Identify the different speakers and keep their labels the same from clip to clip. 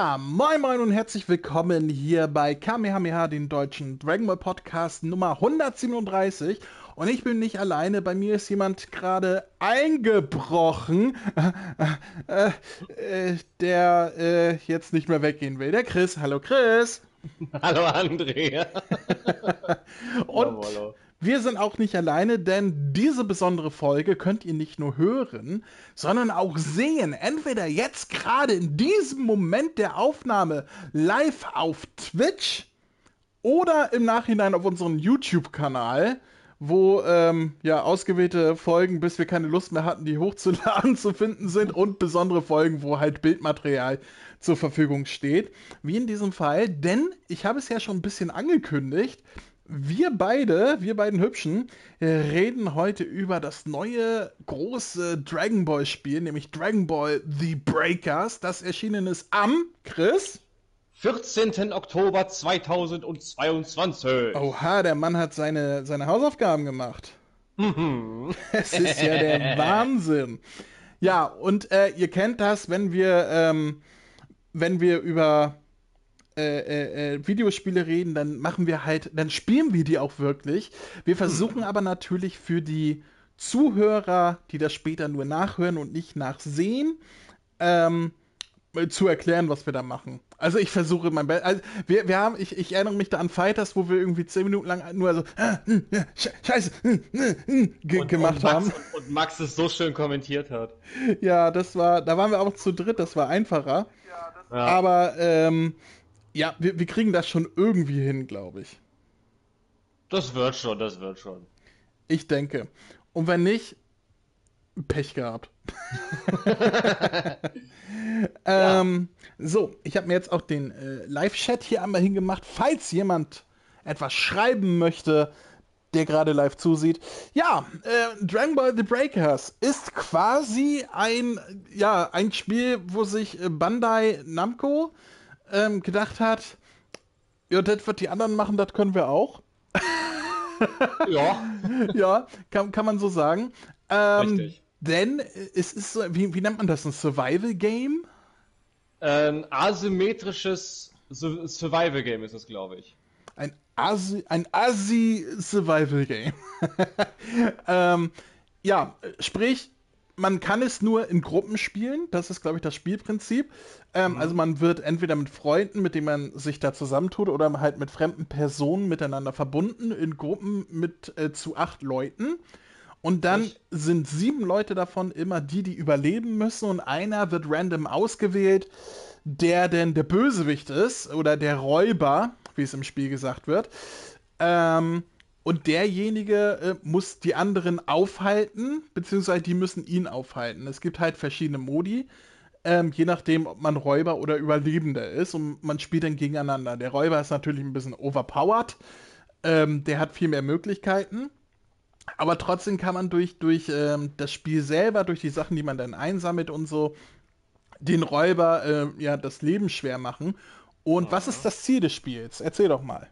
Speaker 1: Ja, moin moin und herzlich willkommen hier bei Kamehameha, den deutschen Dragon Ball Podcast Nummer 137. Und ich bin nicht alleine, bei mir ist jemand gerade eingebrochen, äh, äh, der äh, jetzt nicht mehr weggehen will. Der Chris. Hallo Chris.
Speaker 2: Hallo Andrea.
Speaker 1: und wir sind auch nicht alleine, denn diese besondere Folge könnt ihr nicht nur hören, sondern auch sehen. Entweder jetzt gerade in diesem Moment der Aufnahme live auf Twitch oder im Nachhinein auf unserem YouTube-Kanal, wo ähm, ja ausgewählte Folgen, bis wir keine Lust mehr hatten, die hochzuladen, zu finden sind und besondere Folgen, wo halt Bildmaterial zur Verfügung steht. Wie in diesem Fall, denn ich habe es ja schon ein bisschen angekündigt wir beide, wir beiden Hübschen, reden heute über das neue große Dragon Ball Spiel, nämlich Dragon Ball The Breakers, das erschienen ist am, Chris?
Speaker 2: 14. Oktober 2022.
Speaker 1: Oha, der Mann hat seine, seine Hausaufgaben gemacht.
Speaker 2: Mhm.
Speaker 1: Es ist ja der Wahnsinn. Ja, und äh, ihr kennt das, wenn wir, ähm, wenn wir über äh, äh, äh, Videospiele reden, dann machen wir halt, dann spielen wir die auch wirklich. Wir versuchen aber natürlich für die Zuhörer, die das später nur nachhören und nicht nachsehen, ähm, zu erklären, was wir da machen. Also ich versuche mein Bestes. Also wir, wir haben, ich, ich erinnere mich da an Fighters, wo wir irgendwie zehn Minuten lang nur so Scheiße ge gemacht
Speaker 2: und Max,
Speaker 1: haben.
Speaker 2: Und Max es so schön kommentiert hat.
Speaker 1: Ja, das war, da waren wir auch zu dritt, das war einfacher. Ja, Aber ähm, ja, wir, wir kriegen das schon irgendwie hin, glaube ich.
Speaker 2: Das wird schon, das wird schon.
Speaker 1: Ich denke. Und wenn nicht, Pech gehabt. ähm, ja. So, ich habe mir jetzt auch den äh, Live-Chat hier einmal hingemacht, falls jemand etwas schreiben möchte, der gerade live zusieht. Ja, äh, Dragon Ball The Breakers ist quasi ein, ja, ein Spiel, wo sich äh, Bandai Namco ähm, gedacht hat, ja, das, was die anderen machen, das können wir auch.
Speaker 2: ja.
Speaker 1: Ja, kann, kann man so sagen.
Speaker 2: Ähm, Richtig.
Speaker 1: Denn es ist so, wie, wie nennt man das, ein Survival-Game?
Speaker 2: Ein asymmetrisches Survival-Game ist es, glaube ich.
Speaker 1: Ein Asi, ein Asi-Survival-Game. ähm, ja, sprich, man kann es nur in Gruppen spielen. Das ist, glaube ich, das Spielprinzip. Ähm, mhm. Also man wird entweder mit Freunden, mit denen man sich da zusammentut, oder halt mit fremden Personen miteinander verbunden, in Gruppen mit äh, zu acht Leuten. Und dann ich. sind sieben Leute davon immer die, die überleben müssen. Und einer wird random ausgewählt, der denn der Bösewicht ist oder der Räuber, wie es im Spiel gesagt wird. Ähm, und derjenige äh, muss die anderen aufhalten, beziehungsweise die müssen ihn aufhalten. Es gibt halt verschiedene Modi, ähm, je nachdem, ob man Räuber oder Überlebender ist. Und man spielt dann gegeneinander. Der Räuber ist natürlich ein bisschen overpowered. Ähm, der hat viel mehr Möglichkeiten. Aber trotzdem kann man durch, durch ähm, das Spiel selber, durch die Sachen, die man dann einsammelt und so, den Räuber äh, ja das Leben schwer machen. Und mhm. was ist das Ziel des Spiels? Erzähl doch mal.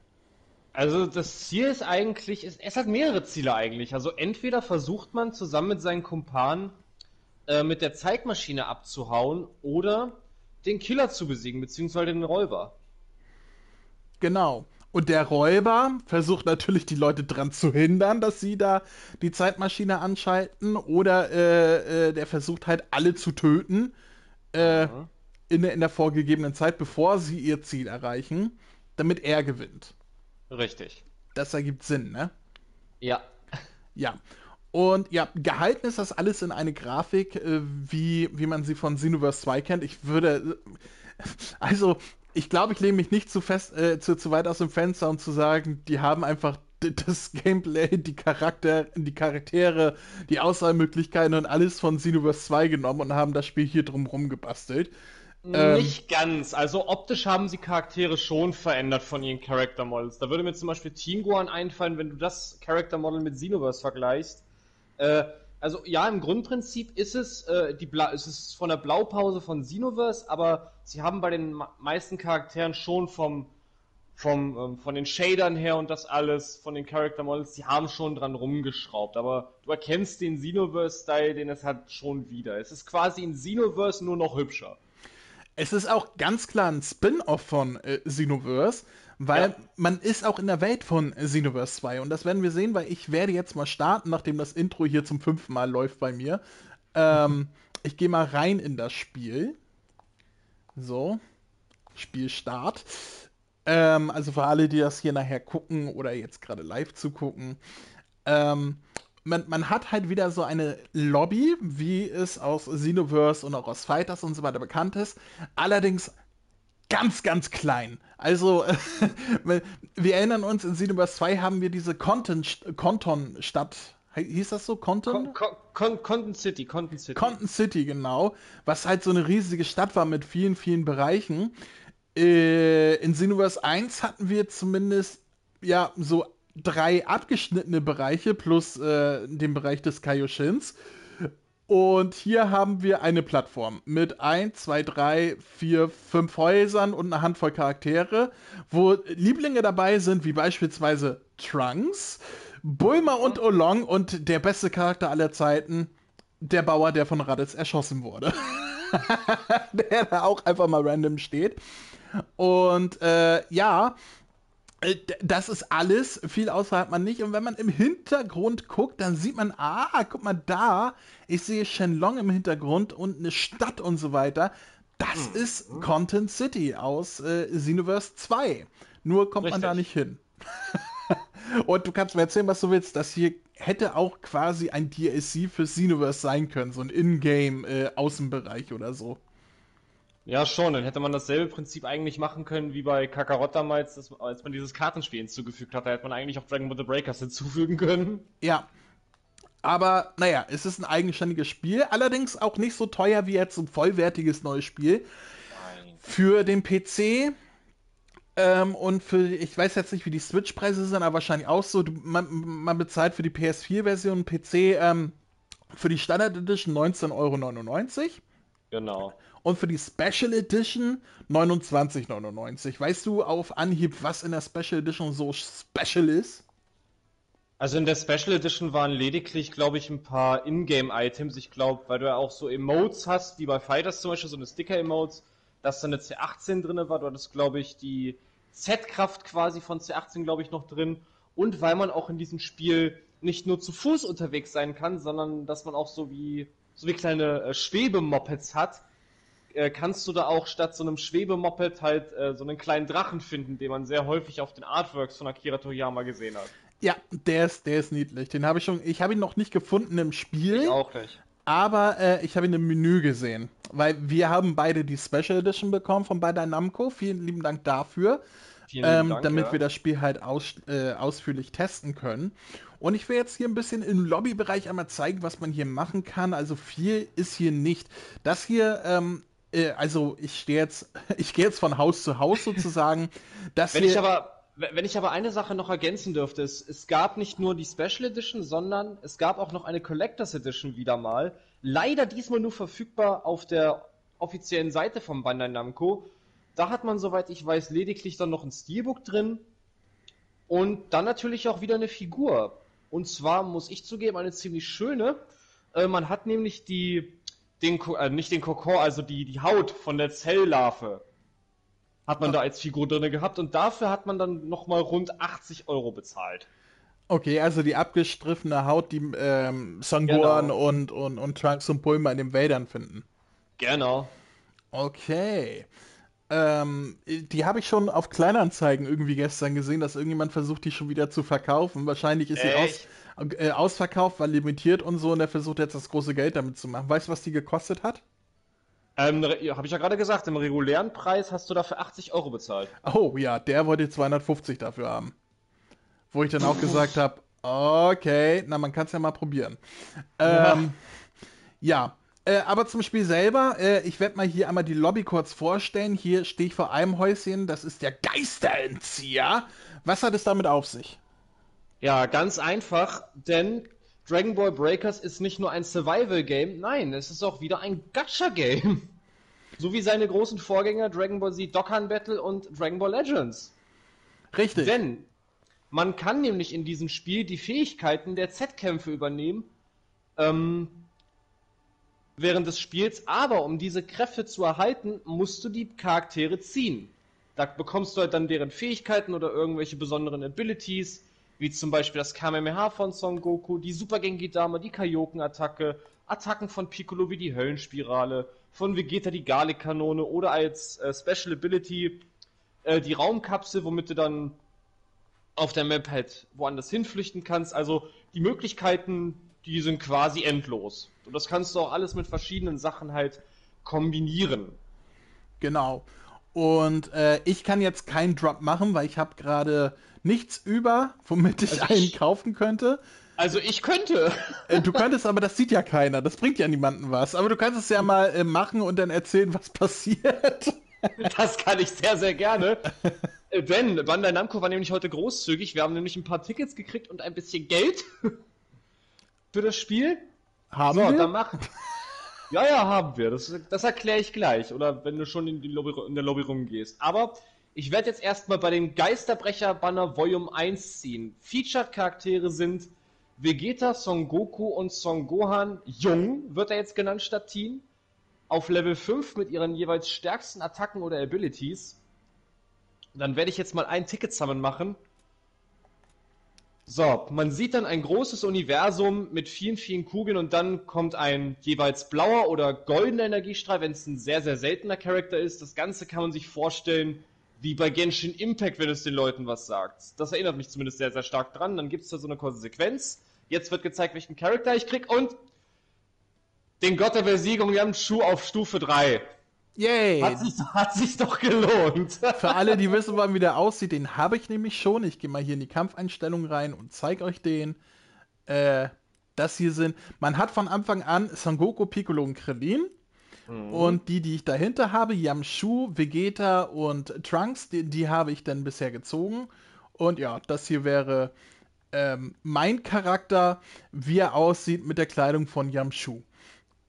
Speaker 2: Also das Ziel ist eigentlich, es, es hat mehrere Ziele eigentlich. Also entweder versucht man zusammen mit seinen Kumpanen äh, mit der Zeitmaschine abzuhauen oder den Killer zu besiegen, beziehungsweise den Räuber.
Speaker 1: Genau. Und der Räuber versucht natürlich die Leute dran zu hindern, dass sie da die Zeitmaschine anschalten. Oder äh, äh, der versucht halt alle zu töten äh, mhm. in, in der vorgegebenen Zeit, bevor sie ihr Ziel erreichen, damit er gewinnt.
Speaker 2: Richtig.
Speaker 1: Das ergibt Sinn, ne?
Speaker 2: Ja.
Speaker 1: Ja. Und ja, gehalten ist das alles in eine Grafik, äh, wie, wie man sie von Xenoverse 2 kennt. Ich würde. Also, ich glaube, ich lehne mich nicht zu fest, äh, zu, zu weit aus dem Fenster, um zu sagen, die haben einfach das Gameplay, die Charakter, die Charaktere, die Auswahlmöglichkeiten und alles von Xenoverse 2 genommen und haben das Spiel hier drumherum gebastelt.
Speaker 2: Ähm, Nicht ganz. Also optisch haben sie Charaktere schon verändert von ihren Character Models. Da würde mir zum Beispiel Tinguan einfallen, wenn du das Character Model mit Xenoverse vergleichst. Äh, also ja, im Grundprinzip ist es, äh, die Bla ist von der Blaupause von Xenoverse, aber sie haben bei den meisten Charakteren schon vom, vom, ähm, von den Shadern her und das alles, von den Character Models, sie haben schon dran rumgeschraubt. Aber du erkennst den Xenoverse-Style, den es hat, schon wieder. Es ist quasi in Xenoverse nur noch hübscher.
Speaker 1: Es ist auch ganz klar ein Spin-off von äh, Xenoverse, weil ja. man ist auch in der Welt von Xenoverse 2 und das werden wir sehen, weil ich werde jetzt mal starten, nachdem das Intro hier zum fünften Mal läuft bei mir. Ähm, ich gehe mal rein in das Spiel. So, Spielstart. Ähm, also für alle, die das hier nachher gucken oder jetzt gerade live zugucken. Ähm, man, man, hat halt wieder so eine Lobby, wie es aus Xenoverse und auch aus Fighters und so weiter bekannt ist. Allerdings ganz, ganz klein. Also, wir erinnern uns, in Xenoverse 2 haben wir diese Conton-Stadt. Hieß das so? Conton?
Speaker 2: Con Con Conton City,
Speaker 1: Conton City. Conton City, genau. Was halt so eine riesige Stadt war mit vielen, vielen Bereichen. Äh, in Xenoverse 1 hatten wir zumindest, ja, so drei abgeschnittene Bereiche plus äh, den Bereich des Kaioshins. Und hier haben wir eine Plattform mit 1, 2, 3, 4, 5 Häusern und eine Handvoll Charaktere, wo Lieblinge dabei sind, wie beispielsweise Trunks, Bulma und Olong und der beste Charakter aller Zeiten, der Bauer, der von Raditz erschossen wurde. der da auch einfach mal random steht. Und äh, ja, das ist alles, viel hat man nicht. Und wenn man im Hintergrund guckt, dann sieht man, ah, guck mal da, ich sehe Shenlong im Hintergrund und eine Stadt und so weiter. Das mhm. ist Content City aus äh, Xenoverse 2. Nur kommt Richtig. man da nicht hin. und du kannst mir erzählen, was du willst. Das hier hätte auch quasi ein DLC für Xenoverse sein können, so ein Ingame-Außenbereich äh, oder so.
Speaker 2: Ja, schon. Dann hätte man dasselbe Prinzip eigentlich machen können wie bei Kakarot damals, dass, als man dieses Kartenspiel hinzugefügt hat. Da hätte man eigentlich auch Dragon Ball The Breakers hinzufügen können.
Speaker 1: Ja. Aber naja, es ist ein eigenständiges Spiel. Allerdings auch nicht so teuer wie jetzt ein vollwertiges neues Spiel. Nein. Für den PC ähm, und für, ich weiß jetzt nicht, wie die Switch-Preise sind, aber wahrscheinlich auch so. Man, man bezahlt für die PS4-Version PC ähm, für die Standard Edition 19,99 Euro.
Speaker 2: Genau.
Speaker 1: Und für die Special Edition 29,99. Weißt du auf Anhieb, was in der Special Edition so special ist?
Speaker 2: Also in der Special Edition waren lediglich, glaube ich, ein paar Ingame-Items. Ich glaube, weil du ja auch so Emotes hast, wie bei Fighters zum Beispiel, so eine Sticker-Emotes, dass da eine C18 drin war. Du hattest, glaube ich, die Z-Kraft quasi von C18, glaube ich, noch drin. Und weil man auch in diesem Spiel nicht nur zu Fuß unterwegs sein kann, sondern dass man auch so wie, so wie kleine äh, Schwebemopeds hat, äh, kannst du da auch statt so einem Schwebemoped halt äh, so einen kleinen Drachen finden, den man sehr häufig auf den Artworks von Akira Toriyama gesehen hat.
Speaker 1: Ja, der ist, der ist niedlich. Den habe ich schon, ich habe ihn noch nicht gefunden im Spiel.
Speaker 2: Ich auch nicht.
Speaker 1: Aber äh, ich habe ihn im Menü gesehen. Weil wir haben beide die Special Edition bekommen von Bandai Namco. Vielen lieben Dank dafür. Ähm, Dank, damit ja. wir das Spiel halt aus, äh, ausführlich testen können. Und ich will jetzt hier ein bisschen im Lobbybereich einmal zeigen, was man hier machen kann. Also viel ist hier nicht. Das hier ähm, äh, also ich stehe jetzt, ich gehe jetzt von Haus zu Haus sozusagen.
Speaker 2: Dass wenn ich aber wenn ich aber eine Sache noch ergänzen dürfte, es, es gab nicht nur die Special Edition, sondern es gab auch noch eine Collectors Edition wieder mal. Leider diesmal nur verfügbar auf der offiziellen Seite von Bandai Namco. Da hat man, soweit ich weiß, lediglich dann noch ein Steelbook drin und dann natürlich auch wieder eine Figur. Und zwar muss ich zugeben, eine ziemlich schöne. Äh, man hat nämlich die den, äh, nicht den Kokon, also die, die Haut von der Zelllarve hat man da als Figur drin gehabt und dafür hat man dann nochmal rund 80 Euro bezahlt.
Speaker 1: Okay, also die abgestriffene Haut, die ähm, Sanguan genau. und, und, und Trunks und Bulma in den Wäldern finden.
Speaker 2: Genau.
Speaker 1: Okay. Ähm, die habe ich schon auf Kleinanzeigen irgendwie gestern gesehen, dass irgendjemand versucht, die schon wieder zu verkaufen. Wahrscheinlich ist sie aus, äh, ausverkauft, war limitiert und so und er versucht jetzt das große Geld damit zu machen. Weißt du, was die gekostet hat?
Speaker 2: Ähm, habe ich ja gerade gesagt, im regulären Preis hast du dafür 80 Euro bezahlt.
Speaker 1: Oh ja, der wollte 250 dafür haben. Wo ich dann auch gesagt habe, okay, na man kann es ja mal probieren. Ähm, ja, äh, aber zum Spiel selber, äh, ich werde mal hier einmal die Lobby kurz vorstellen. Hier stehe ich vor einem Häuschen, das ist der Geisterentzieher. Was hat es damit auf sich?
Speaker 2: Ja, ganz einfach, denn Dragon Ball Breakers ist nicht nur ein Survival-Game, nein, es ist auch wieder ein Gacha-Game. So wie seine großen Vorgänger Dragon Ball Z Dokkan Battle und Dragon Ball Legends.
Speaker 1: Richtig.
Speaker 2: Denn man kann nämlich in diesem Spiel die Fähigkeiten der Z-Kämpfe übernehmen. Ähm, während des Spiels, aber um diese Kräfte zu erhalten, musst du die Charaktere ziehen. Da bekommst du halt dann deren Fähigkeiten oder irgendwelche besonderen Abilities, wie zum Beispiel das Kamehameha von Son Goku, die Super Genki Dame, die Kaioken-Attacke, Attacken von Piccolo wie die Höllenspirale, von Vegeta die Garlic-Kanone oder als äh, Special Ability äh, die Raumkapsel, womit du dann auf der Map halt woanders hinflüchten kannst. Also die Möglichkeiten, die sind quasi endlos. Und das kannst du auch alles mit verschiedenen Sachen halt kombinieren.
Speaker 1: Genau. Und äh, ich kann jetzt keinen Drop machen, weil ich habe gerade nichts über, womit ich also einen kaufen könnte.
Speaker 2: Also ich könnte.
Speaker 1: Äh, du könntest, aber das sieht ja keiner. Das bringt ja niemandem was. Aber du kannst es ja mal äh, machen und dann erzählen, was passiert.
Speaker 2: Das kann ich sehr, sehr gerne. Äh, denn Bandai Namco war nämlich heute großzügig. Wir haben nämlich ein paar Tickets gekriegt und ein bisschen Geld für das Spiel.
Speaker 1: Haben so, wir?
Speaker 2: Dann mach... Ja, ja, haben wir. Das, das erkläre ich gleich. Oder wenn du schon in, die Lobby, in der Lobby rumgehst. Aber ich werde jetzt erstmal bei dem Geisterbrecher-Banner Volume 1 ziehen. Featured-Charaktere sind Vegeta, Son Goku und Son Gohan. Jung wird er jetzt genannt statt Teen. Auf Level 5 mit ihren jeweils stärksten Attacken oder Abilities. Dann werde ich jetzt mal ein Ticket zusammen machen. So, man sieht dann ein großes Universum mit vielen, vielen Kugeln und dann kommt ein jeweils blauer oder goldener Energiestrahl, wenn es ein sehr, sehr seltener Charakter ist. Das Ganze kann man sich vorstellen wie bei Genshin Impact, wenn es den Leuten was sagt. Das erinnert mich zumindest sehr, sehr stark dran. Dann gibt es da so eine kurze Sequenz. Jetzt wird gezeigt, welchen Charakter ich krieg und den Gott der Versiegung Yamchu auf Stufe 3.
Speaker 1: Yay!
Speaker 2: Hat sich, hat sich doch gelohnt.
Speaker 1: Für alle, die wissen wollen, wie der aussieht, den habe ich nämlich schon. Ich gehe mal hier in die Kampfeinstellung rein und zeige euch den. Äh, das hier sind. Man hat von Anfang an Son Goku, Piccolo und Krillin. Mhm. Und die, die ich dahinter habe, Yamshu, Vegeta und Trunks, die, die habe ich dann bisher gezogen. Und ja, das hier wäre ähm, mein Charakter, wie er aussieht mit der Kleidung von Yamshu.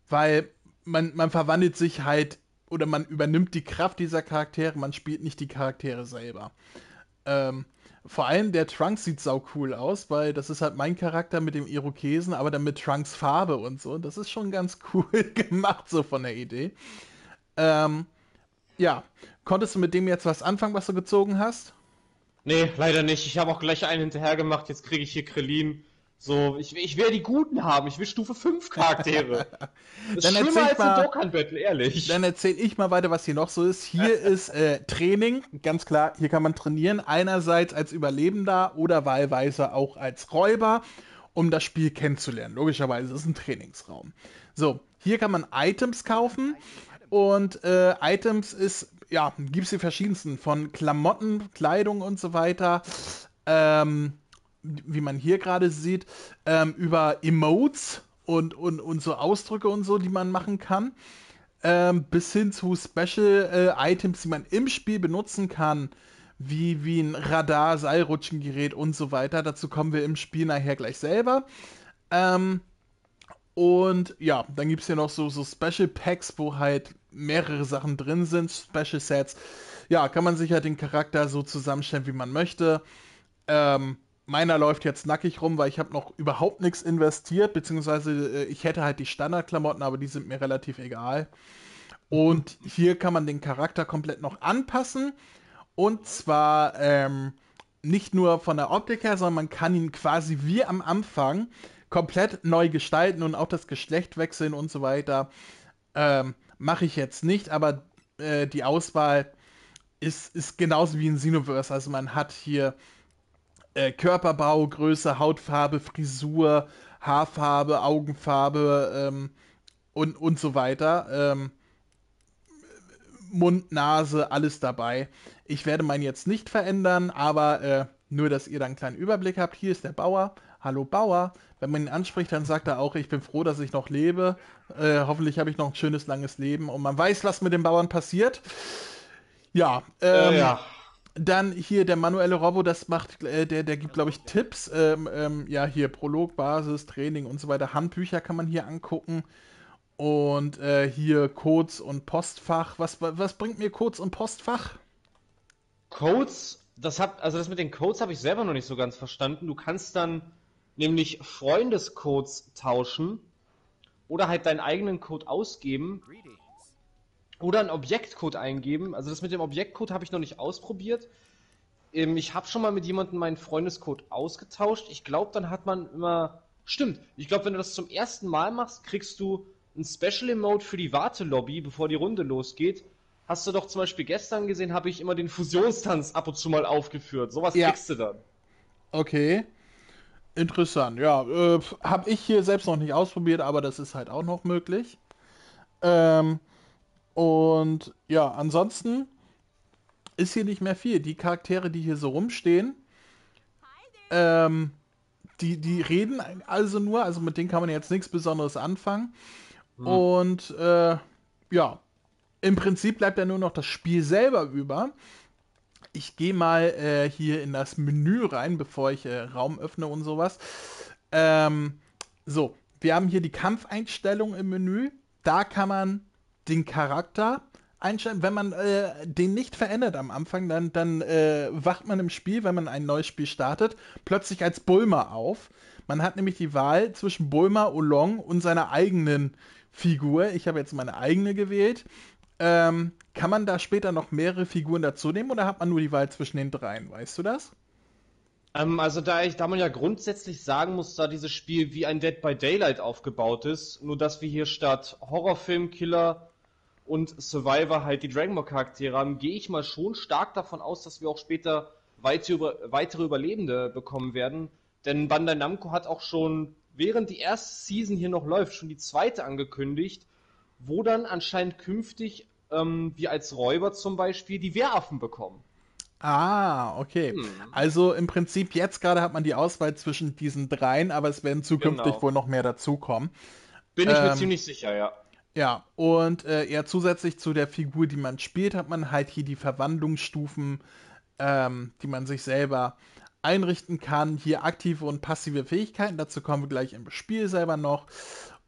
Speaker 1: Weil man, man verwandelt sich halt oder man übernimmt die Kraft dieser Charaktere, man spielt nicht die Charaktere selber. Ähm, vor allem der Trunks sieht sau cool aus, weil das ist halt mein Charakter mit dem Irokesen, aber dann mit Trunks Farbe und so. Das ist schon ganz cool gemacht, so von der Idee. Ähm, ja, konntest du mit dem jetzt was anfangen, was du gezogen hast?
Speaker 2: Nee, leider nicht. Ich habe auch gleich einen hinterher gemacht. Jetzt kriege ich hier Krillin. So, ich, ich will die Guten haben. Ich will Stufe 5 Charaktere.
Speaker 1: Das dann ist schlimmer als mal, ein Dokkan-Battle, ehrlich. Dann erzähl ich mal weiter, was hier noch so ist. Hier ist äh, Training, ganz klar, hier kann man trainieren. Einerseits als Überlebender oder wahlweise auch als Räuber, um das Spiel kennenzulernen. Logischerweise ist es ein Trainingsraum. So, hier kann man Items kaufen. Und äh, Items ist, ja, gibt es die verschiedensten. Von Klamotten, Kleidung und so weiter. Ähm, wie man hier gerade sieht, ähm, über Emotes und, und, und so Ausdrücke und so, die man machen kann, ähm, bis hin zu Special äh, Items, die man im Spiel benutzen kann, wie, wie ein Radar, Seilrutschengerät und so weiter. Dazu kommen wir im Spiel nachher gleich selber. Ähm, und ja, dann gibt es hier noch so, so Special Packs, wo halt mehrere Sachen drin sind, Special Sets. Ja, kann man sich halt den Charakter so zusammenstellen, wie man möchte. Ähm, meiner läuft jetzt nackig rum, weil ich habe noch überhaupt nichts investiert, beziehungsweise äh, ich hätte halt die Standardklamotten, aber die sind mir relativ egal. Und hier kann man den Charakter komplett noch anpassen. Und zwar ähm, nicht nur von der Optik her, sondern man kann ihn quasi wie am Anfang komplett neu gestalten und auch das Geschlecht wechseln und so weiter. Ähm, Mache ich jetzt nicht, aber äh, die Auswahl ist, ist genauso wie in Xenoverse. Also man hat hier äh, Körperbau, Größe, Hautfarbe, Frisur, Haarfarbe, Augenfarbe ähm, und, und so weiter. Ähm, Mund, Nase, alles dabei. Ich werde meinen jetzt nicht verändern, aber äh, nur, dass ihr da einen kleinen Überblick habt. Hier ist der Bauer. Hallo Bauer. Wenn man ihn anspricht, dann sagt er auch, ich bin froh, dass ich noch lebe. Äh, hoffentlich habe ich noch ein schönes, langes Leben. Und man weiß, was mit den Bauern passiert. Ja, ähm, äh, ja. Dann hier der manuelle Robo, das macht, äh, der, der gibt, glaube ich, Tipps. Ähm, ähm, ja, hier Prolog, Basis, Training und so weiter. Handbücher kann man hier angucken. Und äh, hier Codes und Postfach. Was, was bringt mir Codes und Postfach?
Speaker 2: Codes, das hab, also das mit den Codes habe ich selber noch nicht so ganz verstanden. Du kannst dann nämlich Freundescodes tauschen oder halt deinen eigenen Code ausgeben oder einen Objektcode eingeben. Also das mit dem Objektcode habe ich noch nicht ausprobiert. Ähm, ich habe schon mal mit jemandem meinen Freundescode ausgetauscht. Ich glaube, dann hat man immer. Stimmt. Ich glaube, wenn du das zum ersten Mal machst, kriegst du ein Special Emote für die Wartelobby, bevor die Runde losgeht. Hast du doch zum Beispiel gestern gesehen, habe ich immer den Fusionstanz ab und zu mal aufgeführt. Sowas
Speaker 1: Ja.
Speaker 2: kriegst du dann.
Speaker 1: Okay. Interessant, ja. Äh, habe ich hier selbst noch nicht ausprobiert, aber das ist halt auch noch möglich. Ähm, und ja, ansonsten ist hier nicht mehr viel. Die Charaktere, die hier so rumstehen, ähm, die, die reden also nur, also mit denen kann man jetzt nichts Besonderes anfangen. Und äh, ja, im Prinzip bleibt ja nur noch das Spiel selber über. Ich gehe mal äh, hier in das Menü rein, bevor ich äh, Raum öffne und sowas. Ähm, so, wir haben hier die Kampfeinstellung im Menü. Da kann man den Charakter einstellen. Wenn man äh, den nicht verändert am Anfang, dann, dann äh, wacht man im Spiel, wenn man ein neues Spiel startet, plötzlich als Bulma auf. Man hat nämlich die Wahl zwischen Bulma, Olong und seiner eigenen Figur. Ich habe jetzt meine eigene gewählt. Ähm, kann man da später noch mehrere Figuren dazu nehmen oder hat man nur die Wahl zwischen den dreien? Weißt du das?
Speaker 2: Ähm, also da ich, da man ja grundsätzlich sagen muss, da dieses Spiel wie ein Dead by Daylight aufgebaut ist, nur dass wir hier statt Horrorfilm, Killer und Survivor halt die Dragon Ball Charaktere haben, gehe ich mal schon stark davon aus, dass wir auch später weitere, über, weitere Überlebende bekommen werden. Denn Bandai Namco hat auch schon, während die erste Season hier noch läuft, schon die zweite angekündigt, wo dann anscheinend künftig ähm, wir als Räuber zum Beispiel die Wehraffen bekommen.
Speaker 1: Ah, okay.
Speaker 2: Hm.
Speaker 1: Also im Prinzip jetzt gerade hat man die Auswahl zwischen diesen dreien, aber es werden zukünftig
Speaker 2: Genau.
Speaker 1: wohl noch mehr dazukommen.
Speaker 2: Bin ich mir
Speaker 1: Ähm,
Speaker 2: ziemlich sicher, ja.
Speaker 1: Ja, und äh, ja, zusätzlich zu der Figur, die man spielt, hat man halt hier die Verwandlungsstufen, ähm, die man sich selber einrichten kann. Hier aktive und passive Fähigkeiten, dazu kommen wir gleich im Spiel selber noch.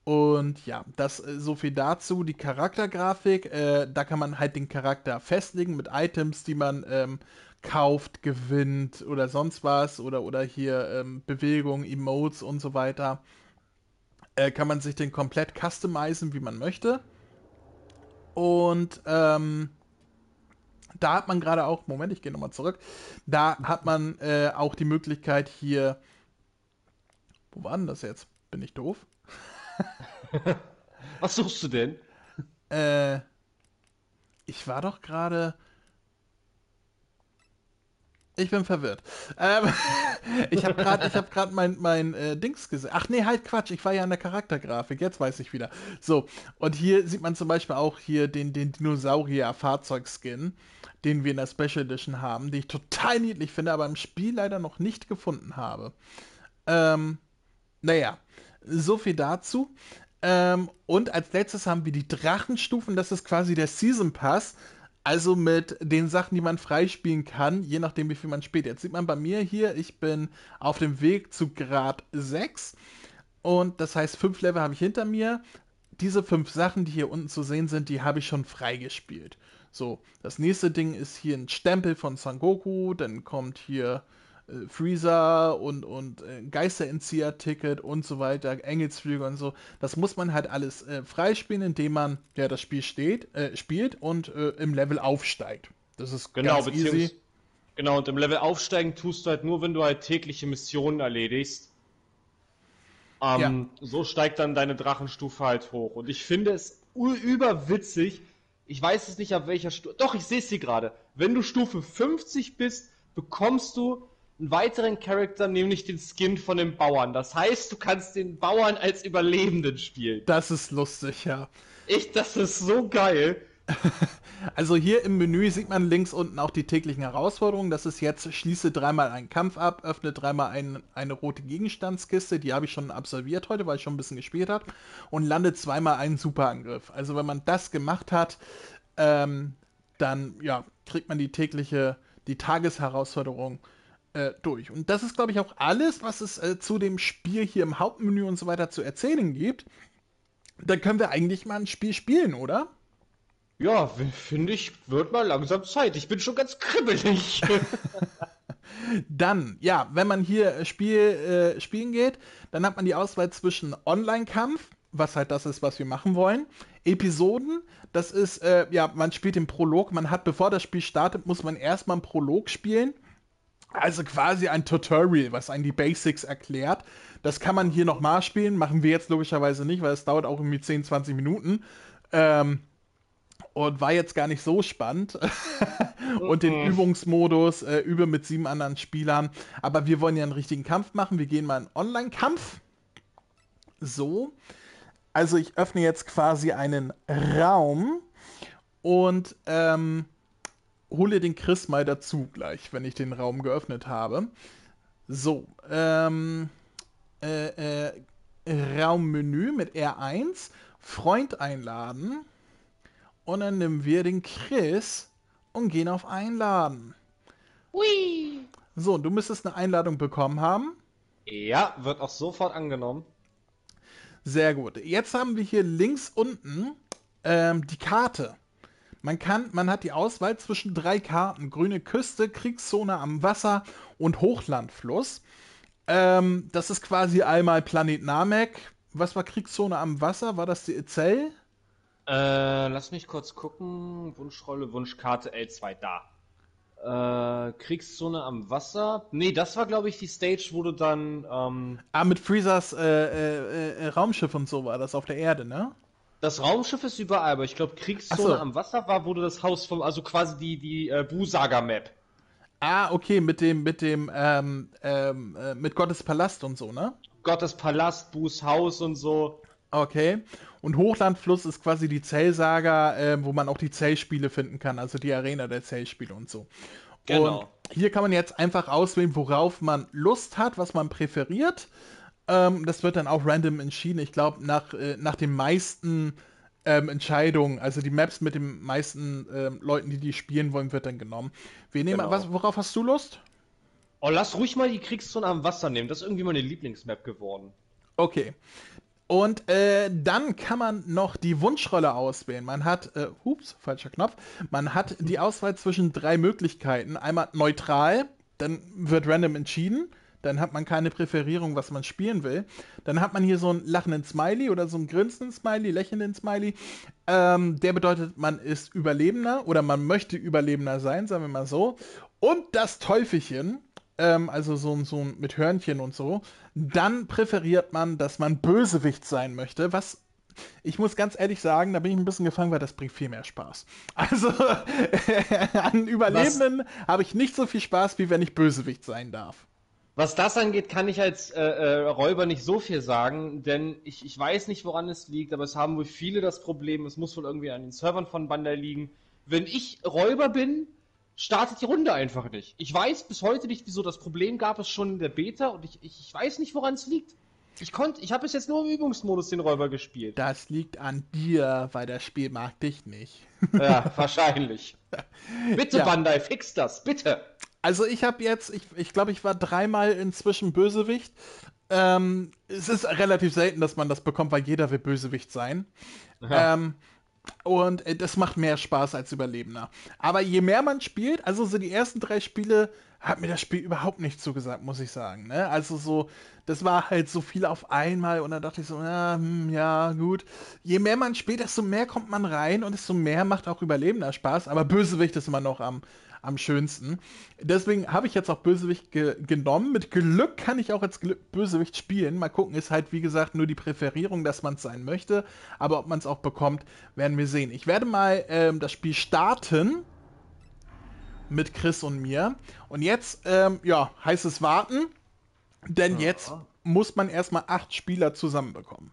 Speaker 1: Und ja, das äh, so viel dazu. Die Charaktergrafik, äh, da kann man halt den Charakter festlegen mit Items, die man ähm, kauft, gewinnt oder sonst was. Oder, oder hier ähm, Bewegung, Emotes und so weiter äh, kann man sich den komplett customizen, wie man möchte. Und ähm, da hat man gerade auch, Moment, ich gehe nochmal zurück, da hat man äh, auch die Möglichkeit hier, wo war denn das jetzt? Bin ich doof?
Speaker 2: Was suchst du denn?
Speaker 1: Äh, ich war doch gerade. Ich bin verwirrt. Ähm, ich habe gerade hab mein, mein äh, Dings gesehen. Ach nee, halt Quatsch. Ich war ja an der Charaktergrafik. Jetzt weiß ich wieder. So, und hier sieht man zum Beispiel auch hier den, den Dinosaurier-Fahrzeugskin, den wir in der Special Edition haben, den ich total niedlich finde, aber im Spiel leider noch nicht gefunden habe. Ähm, naja, so viel dazu. Ähm, und als letztes haben wir die Drachenstufen. Das ist quasi der Season Pass. Also mit den Sachen, die man freispielen kann, je nachdem, wie viel man spielt. Jetzt sieht man bei mir hier, ich bin auf dem Weg zu Grad 6. Und das heißt, fünf Level habe ich hinter mir. Diese fünf Sachen, die hier unten zu sehen sind, die habe ich schon freigespielt. So, das nächste Ding ist hier ein Stempel von Son Goku. Dann kommt hier äh, Freezer und, und äh, Geisterentzieher-Ticket und so weiter, Engelsflüge und so. Das muss man halt alles äh, freispielen, indem man ja das Spiel steht, äh, spielt und äh, im Level aufsteigt. Das ist
Speaker 2: Genau,
Speaker 1: ganz easy.
Speaker 2: genau, und im Level aufsteigen tust du halt nur, wenn du halt tägliche Missionen erledigst. Ähm, So steigt dann deine Drachenstufe halt hoch. Und ich finde es überwitzig. Ich weiß es nicht, ab welcher Stufe. Doch, ich sehe es hier gerade. Wenn du Stufe 50 bist, bekommst du einen weiteren Charakter, nämlich den Skin von dem Bauern. Das heißt, du kannst den Bauern als Überlebenden spielen.
Speaker 1: Das ist lustig, ja.
Speaker 2: Ich, das ist so geil.
Speaker 1: Also hier im Menü sieht man links unten auch die täglichen Herausforderungen. Das ist jetzt, schließe dreimal einen Kampf ab, öffne dreimal ein, eine rote Gegenstandskiste. Die habe ich schon absolviert heute, weil ich schon ein bisschen gespielt habe. Und lande zweimal einen Superangriff. Also wenn man das gemacht hat, ähm, dann ja, kriegt man die tägliche, die Tagesherausforderung äh, durch. Und das ist, glaube ich, auch alles, was es äh, zu dem Spiel hier im Hauptmenü und so weiter zu erzählen gibt. Dann können wir eigentlich mal ein Spiel spielen, oder?
Speaker 2: Ja, finde ich, wird mal langsam Zeit. Ich bin schon ganz kribbelig.
Speaker 1: Dann, ja, wenn man hier äh, Spiel, äh, spielen geht, dann hat man die Auswahl zwischen Online-Kampf was halt das ist, was wir machen wollen. Episoden, das ist, äh, ja, man spielt den Prolog. Man hat, bevor das Spiel startet, muss man erstmal einen Prolog spielen. Also quasi ein Tutorial, was einen die Basics erklärt. Das kann man hier nochmal spielen. Machen wir jetzt logischerweise nicht, weil es dauert auch irgendwie 10, 20 Minuten. Ähm, und war jetzt gar nicht so spannend. und den Übungsmodus äh, übe mit sieben anderen Spielern. Aber wir wollen ja einen richtigen Kampf machen. Wir gehen mal in Online-Kampf. So. Also ich öffne jetzt quasi einen Raum und ähm, hole den Chris mal dazu gleich, wenn ich den Raum geöffnet habe. So, ähm, äh, äh, Raummenü mit R1, Freund einladen und dann nehmen wir den Chris und gehen auf Einladen. Hui. So, du müsstest eine Einladung bekommen haben.
Speaker 2: Ja, wird auch sofort angenommen.
Speaker 1: Sehr gut. Jetzt haben wir hier links unten ähm, die Karte. Man kann, man hat die Auswahl zwischen drei Karten: Grüne Küste, Kriegszone am Wasser und Hochlandfluss. Ähm, das ist quasi einmal Planet Namek. Was war Kriegszone am Wasser? War das die Ezell?
Speaker 2: Äh, lass mich kurz gucken. Wunschrolle, Wunschkarte L2 da. Äh, Kriegszone am Wasser. Nee, das war, glaube ich, die Stage, wo du dann. Ähm,
Speaker 1: ah, mit Freezers äh, äh, äh, Raumschiff und so war das auf der Erde, ne?
Speaker 2: Das Raumschiff ist überall, aber ich glaube, Kriegszone so. am Wasser war, du das Haus vom. Also quasi die, die äh, Bu-Saga-Map.
Speaker 1: Ah, okay, mit dem, mit dem, ähm, ähm, äh, mit Gottes Palast und so, ne?
Speaker 2: Gottes Palast, Bu's Haus und so.
Speaker 1: Okay. Und Hochlandfluss ist quasi die Zellsaga, äh, wo man auch die Zellspiele finden kann, also die Arena der Zellspiele und so. Genau. Und hier kann man jetzt einfach auswählen, worauf man Lust hat, was man präferiert. Ähm, das wird dann auch random entschieden. Ich glaube, nach, äh, nach den meisten ähm, Entscheidungen, also die Maps mit den meisten ähm, Leuten, die die spielen wollen, wird dann genommen. Wir nehmen, genau. was, worauf hast du Lust?
Speaker 2: Oh, lass ruhig mal die Kriegszone am Wasser nehmen. Das ist irgendwie meine Lieblingsmap geworden.
Speaker 1: Okay. Und äh, dann kann man noch die Wunschrolle auswählen. Man hat, äh, ups, falscher Knopf. Man hat die Auswahl zwischen drei Möglichkeiten. Einmal neutral, dann wird random entschieden. Dann hat man keine Präferierung, was man spielen will. Dann hat man hier so einen lachenden Smiley oder so einen grinsenden Smiley, lächelnden Smiley. Ähm, der bedeutet, man ist Überlebender oder man möchte Überlebender sein, sagen wir mal so. Und das Teufelchen, ähm, also so, so mit Hörnchen und so, dann präferiert man, dass man Bösewicht sein möchte, was ich muss ganz ehrlich sagen, da bin ich ein bisschen gefangen, weil das bringt viel mehr Spaß. Also an Überlebenden habe ich nicht so viel Spaß, wie wenn ich Bösewicht sein darf.
Speaker 2: Was das angeht, kann ich als äh, äh, Räuber nicht so viel sagen, denn ich, ich weiß nicht, woran es liegt, aber es haben wohl viele das Problem, es muss wohl irgendwie an den Servern von Bandai liegen. Wenn ich Räuber bin, startet die Runde einfach nicht. Ich weiß bis heute nicht, wieso das Problem gab es schon in der Beta und ich, ich, ich weiß nicht, woran es liegt. Ich konnte, ich habe bis jetzt nur im Übungsmodus den Räuber gespielt.
Speaker 1: Das liegt an dir, weil das Spiel mag dich nicht.
Speaker 2: Ja, wahrscheinlich. bitte, ja. Bandai, fix das, bitte.
Speaker 1: Also ich habe jetzt, ich, ich glaube, ich war dreimal inzwischen Bösewicht. Ähm, es ist relativ selten, dass man das bekommt, weil jeder will Bösewicht sein. Ja. Ähm, und äh, das macht mehr Spaß als Überlebender. Aber je mehr man spielt, also so die ersten drei Spiele, hat mir das Spiel überhaupt nicht zugesagt, muss ich sagen. Ne? Also so, das war halt so viel auf einmal und dann dachte ich so, ja, hm, ja, gut. Je mehr man spielt, desto mehr kommt man rein und desto mehr macht auch Überlebender Spaß. Aber Bösewicht ist immer noch am, am schönsten. Deswegen habe ich jetzt auch Bösewicht ge genommen. Mit Glück kann ich auch als Glück Bösewicht spielen. Mal gucken, ist halt wie gesagt nur die Präferierung, dass man es sein möchte. Aber ob man es auch bekommt, werden wir sehen. Ich werde mal ähm, das Spiel starten mit Chris und mir. Und jetzt, ähm, ja, heißt es warten. Denn ja. jetzt muss man erstmal acht Spieler zusammenbekommen.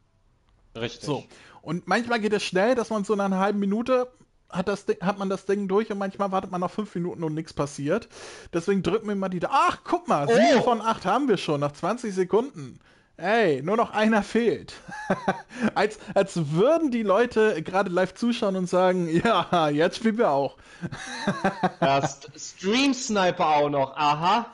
Speaker 2: Richtig.
Speaker 1: So. Und manchmal geht es schnell, dass man so nach einer halben Minute hat, das, hat man das Ding durch und manchmal wartet man noch fünf Minuten und nichts passiert. Deswegen drücken wir mal die. Ach, guck mal, sieben oh. von acht haben wir schon nach 20 Sekunden. Ey, nur noch einer fehlt. als, als würden die Leute gerade live zuschauen und sagen, ja, jetzt spielen wir auch.
Speaker 2: ja, Stream Sniper auch noch, aha.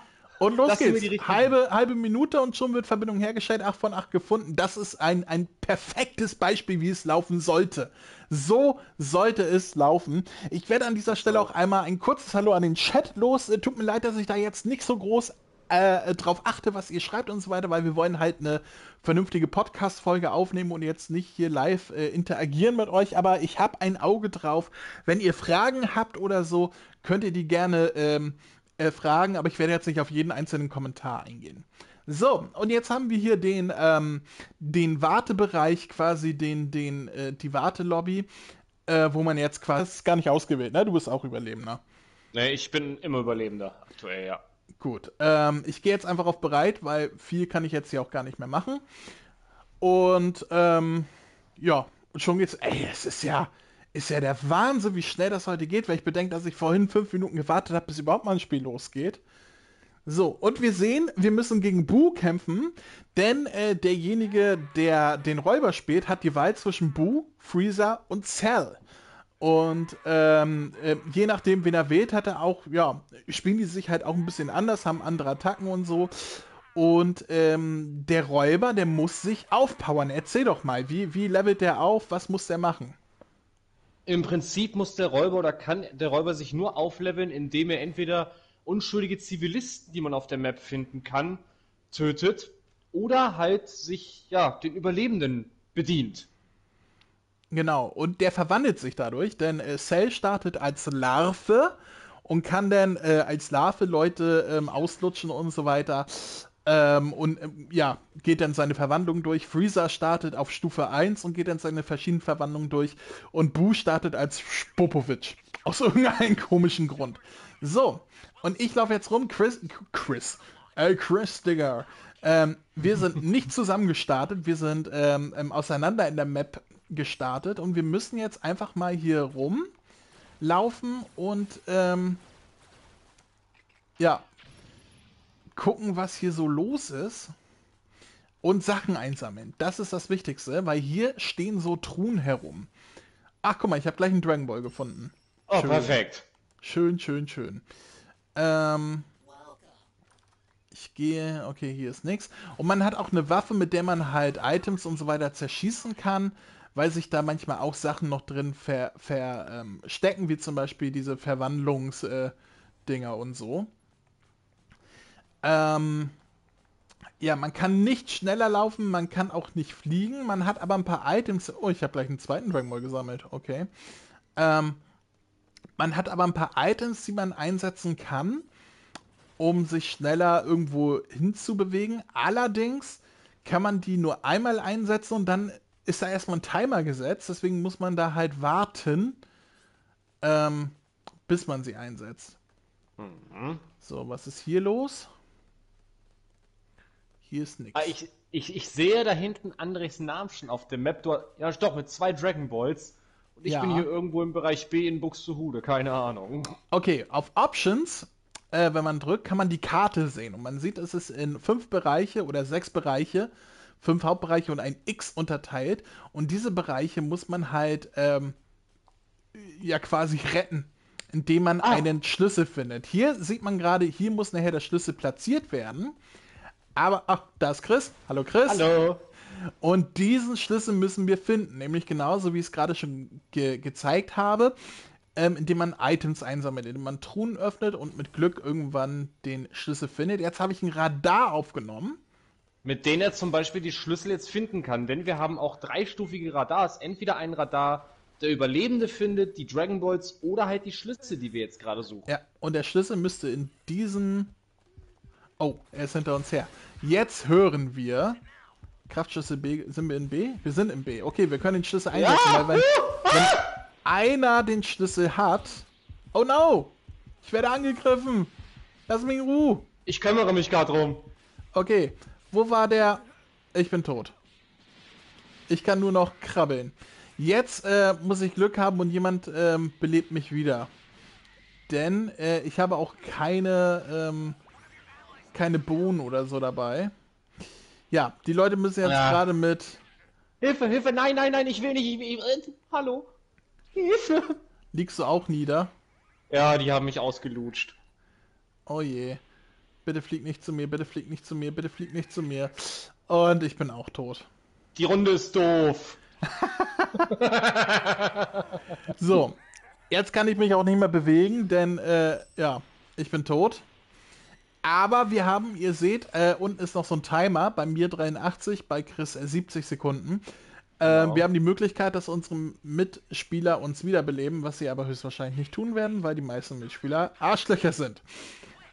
Speaker 1: Und los geht's. Halbe, halbe Minute und schon wird Verbindung hergestellt, 8 von 8 gefunden. Das ist ein, ein perfektes Beispiel, wie es laufen sollte. So sollte es laufen. Ich werde an dieser Stelle auch einmal ein kurzes Hallo an den Chat los. Tut mir leid, dass ich da jetzt nicht so groß äh, drauf achte, was ihr schreibt und so weiter, weil wir wollen halt eine vernünftige Podcast-Folge aufnehmen und jetzt nicht hier live äh, interagieren mit euch. Aber ich habe ein Auge drauf. Wenn ihr Fragen habt oder so, könnt ihr die gerne ähm, äh, fragen, aber ich werde jetzt nicht auf jeden einzelnen Kommentar eingehen. So, und jetzt haben wir hier den, ähm, den Wartebereich, quasi den, den, äh, die Wartelobby, äh, wo man jetzt quasi, das ist gar nicht ausgewählt, ne? Du bist auch Überlebender.
Speaker 2: Ne, ich bin immer Überlebender, aktuell, ja.
Speaker 1: Gut, ähm, ich gehe jetzt einfach auf bereit, weil viel kann ich jetzt hier auch gar nicht mehr machen. Und, ähm, ja, und schon geht's, ey, es ist ja, ist ja der Wahnsinn, wie schnell das heute geht, weil ich bedenke, dass ich vorhin fünf Minuten gewartet habe, bis überhaupt mal ein Spiel losgeht. So, und wir sehen, wir müssen gegen Boo kämpfen, denn äh, derjenige, der den Räuber spielt, hat die Wahl zwischen Boo, Freezer und Cell. Und ähm, äh, je nachdem, wen er wählt, hat er auch, ja, spielen die sich halt auch ein bisschen anders, haben andere Attacken und so. Und ähm, der Räuber, der muss sich aufpowern. Erzähl doch mal, wie, wie levelt der auf? Was muss der machen?
Speaker 2: Im Prinzip muss der Räuber oder kann der Räuber sich nur aufleveln, indem er entweder unschuldige Zivilisten, die man auf der Map finden kann, tötet oder halt sich ja den Überlebenden bedient.
Speaker 1: Genau, und der verwandelt sich dadurch, denn äh, Cell startet als Larve und kann dann äh, als Larve Leute ähm, auslutschen und so weiter. Ähm, und ähm, ja, geht dann seine Verwandlung durch. Freezer startet auf Stufe 1 und geht dann seine verschiedenen Verwandlungen durch. Und Boo startet als Spopovic. Aus irgendeinem komischen Grund. So, und ich laufe jetzt rum, Chris, Chris, äh, Chris, Digger. Ähm, wir sind nicht zusammen gestartet, wir sind ähm, ähm, auseinander in der Map gestartet und wir müssen jetzt einfach mal hier rumlaufen und ähm, ja, gucken, was hier so los ist und Sachen einsammeln. Das ist das Wichtigste, weil hier stehen so Truhen herum. Ach, guck mal, ich habe gleich einen Dragon Ball gefunden.
Speaker 2: Oh, schön. perfekt.
Speaker 1: Schön, schön, schön. Ähm, ich gehe, okay, hier ist nichts. Und man hat auch eine Waffe, mit der man halt Items und so weiter zerschießen kann, weil sich da manchmal auch Sachen noch drin verstecken, ver, ähm, wie zum Beispiel diese Verwandlungsdinger äh, und so. Ähm, ja, man kann nicht schneller laufen, man kann auch nicht fliegen, man hat aber ein paar Items. Oh, ich habe gleich einen zweiten Dragon Ball gesammelt, okay. Ähm, man hat aber ein paar Items, die man einsetzen kann, um sich schneller irgendwo hinzubewegen. Allerdings kann man die nur einmal einsetzen und dann ist da erstmal ein Timer gesetzt. Deswegen muss man da halt warten, ähm, bis man sie einsetzt. Mhm. So, was ist hier los? Hier ist nichts.
Speaker 2: Ah, ich, ich, ich sehe da hinten Andres Namen schon auf dem Map. Du, ja, doch, mit zwei Dragon Balls. Und ich ja. bin hier irgendwo im Bereich B in Buxtehude, keine Ahnung.
Speaker 1: Okay, auf Options, äh, wenn man drückt, kann man die Karte sehen. Und man sieht, es ist in fünf Bereiche oder sechs Bereiche, fünf Hauptbereiche und ein X unterteilt. Und diese Bereiche muss man halt ähm, ja quasi retten, indem man ah. einen Schlüssel findet. Hier sieht man gerade, hier muss nachher der Schlüssel platziert werden. Aber, ach, da ist Chris. Hallo Chris.
Speaker 2: Hallo.
Speaker 1: Und diesen Schlüssel müssen wir finden, nämlich genauso wie ich es gerade schon ge gezeigt habe, ähm, indem man Items einsammelt, indem man Truhen öffnet und mit Glück irgendwann den Schlüssel findet. Jetzt habe ich ein Radar aufgenommen.
Speaker 2: Mit dem er zum Beispiel die Schlüssel jetzt finden kann, denn wir haben auch dreistufige Radars. Entweder ein Radar, der Überlebende findet, die Dragon Balls oder halt die Schlüssel, die wir jetzt gerade suchen.
Speaker 1: Ja, und der Schlüssel müsste in diesen. Oh, er ist hinter uns her. Jetzt hören wir Kraftschlüssel B. Sind wir in B? Wir sind in B. Okay, wir können den Schlüssel einsetzen, ja! weil wenn, wenn einer den Schlüssel hat. Oh no! Ich werde angegriffen! Lass mich in Ruhe!
Speaker 2: Ich kümmere mich gerade drum.
Speaker 1: Okay, wo war der? Ich bin tot. Ich kann nur noch krabbeln. Jetzt äh, muss ich Glück haben und jemand ähm, belebt mich wieder. Denn äh, ich habe auch keine, ähm, keine Bohnen oder so dabei. Ja, die Leute müssen jetzt ja. gerade mit.
Speaker 2: Hilfe, Hilfe, nein, nein, nein, ich will nicht. Ich, ich, äh, hallo. Hilfe.
Speaker 1: Liegst du auch nieder?
Speaker 2: Ja, die haben mich ausgelutscht.
Speaker 1: Oh je. Bitte flieg nicht zu mir, bitte flieg nicht zu mir, bitte flieg nicht zu mir. Und ich bin auch tot.
Speaker 2: Die Runde ist doof.
Speaker 1: so, jetzt kann ich mich auch nicht mehr bewegen, denn äh, ja, ich bin tot. Aber wir haben, ihr seht, äh, unten ist noch so ein Timer, bei mir 83, bei Chris äh, 70 Sekunden. Äh,
Speaker 2: Genau.
Speaker 1: Wir haben die Möglichkeit, dass unsere Mitspieler uns wiederbeleben, was sie aber höchstwahrscheinlich nicht tun werden, weil die meisten Mitspieler Arschlöcher sind.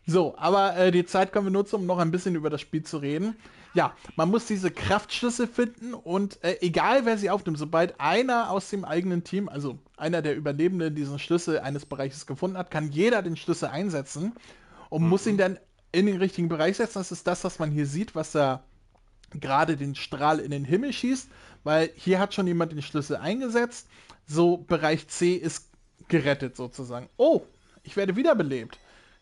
Speaker 1: So, aber äh, die Zeit können wir nutzen, um noch ein bisschen über das Spiel zu reden. Ja, man muss diese Kraftschlüssel finden und äh, egal wer sie aufnimmt, sobald einer aus dem eigenen Team, also einer der Überlebenden, diesen Schlüssel eines Bereiches gefunden hat, kann jeder den Schlüssel einsetzen und muss ihn dann in den richtigen Bereich setzen. Das ist das, was man hier sieht, was da gerade den Strahl in den Himmel schießt, weil hier hat schon jemand den Schlüssel eingesetzt. So, Bereich C ist gerettet sozusagen. Oh, ich werde wiederbelebt.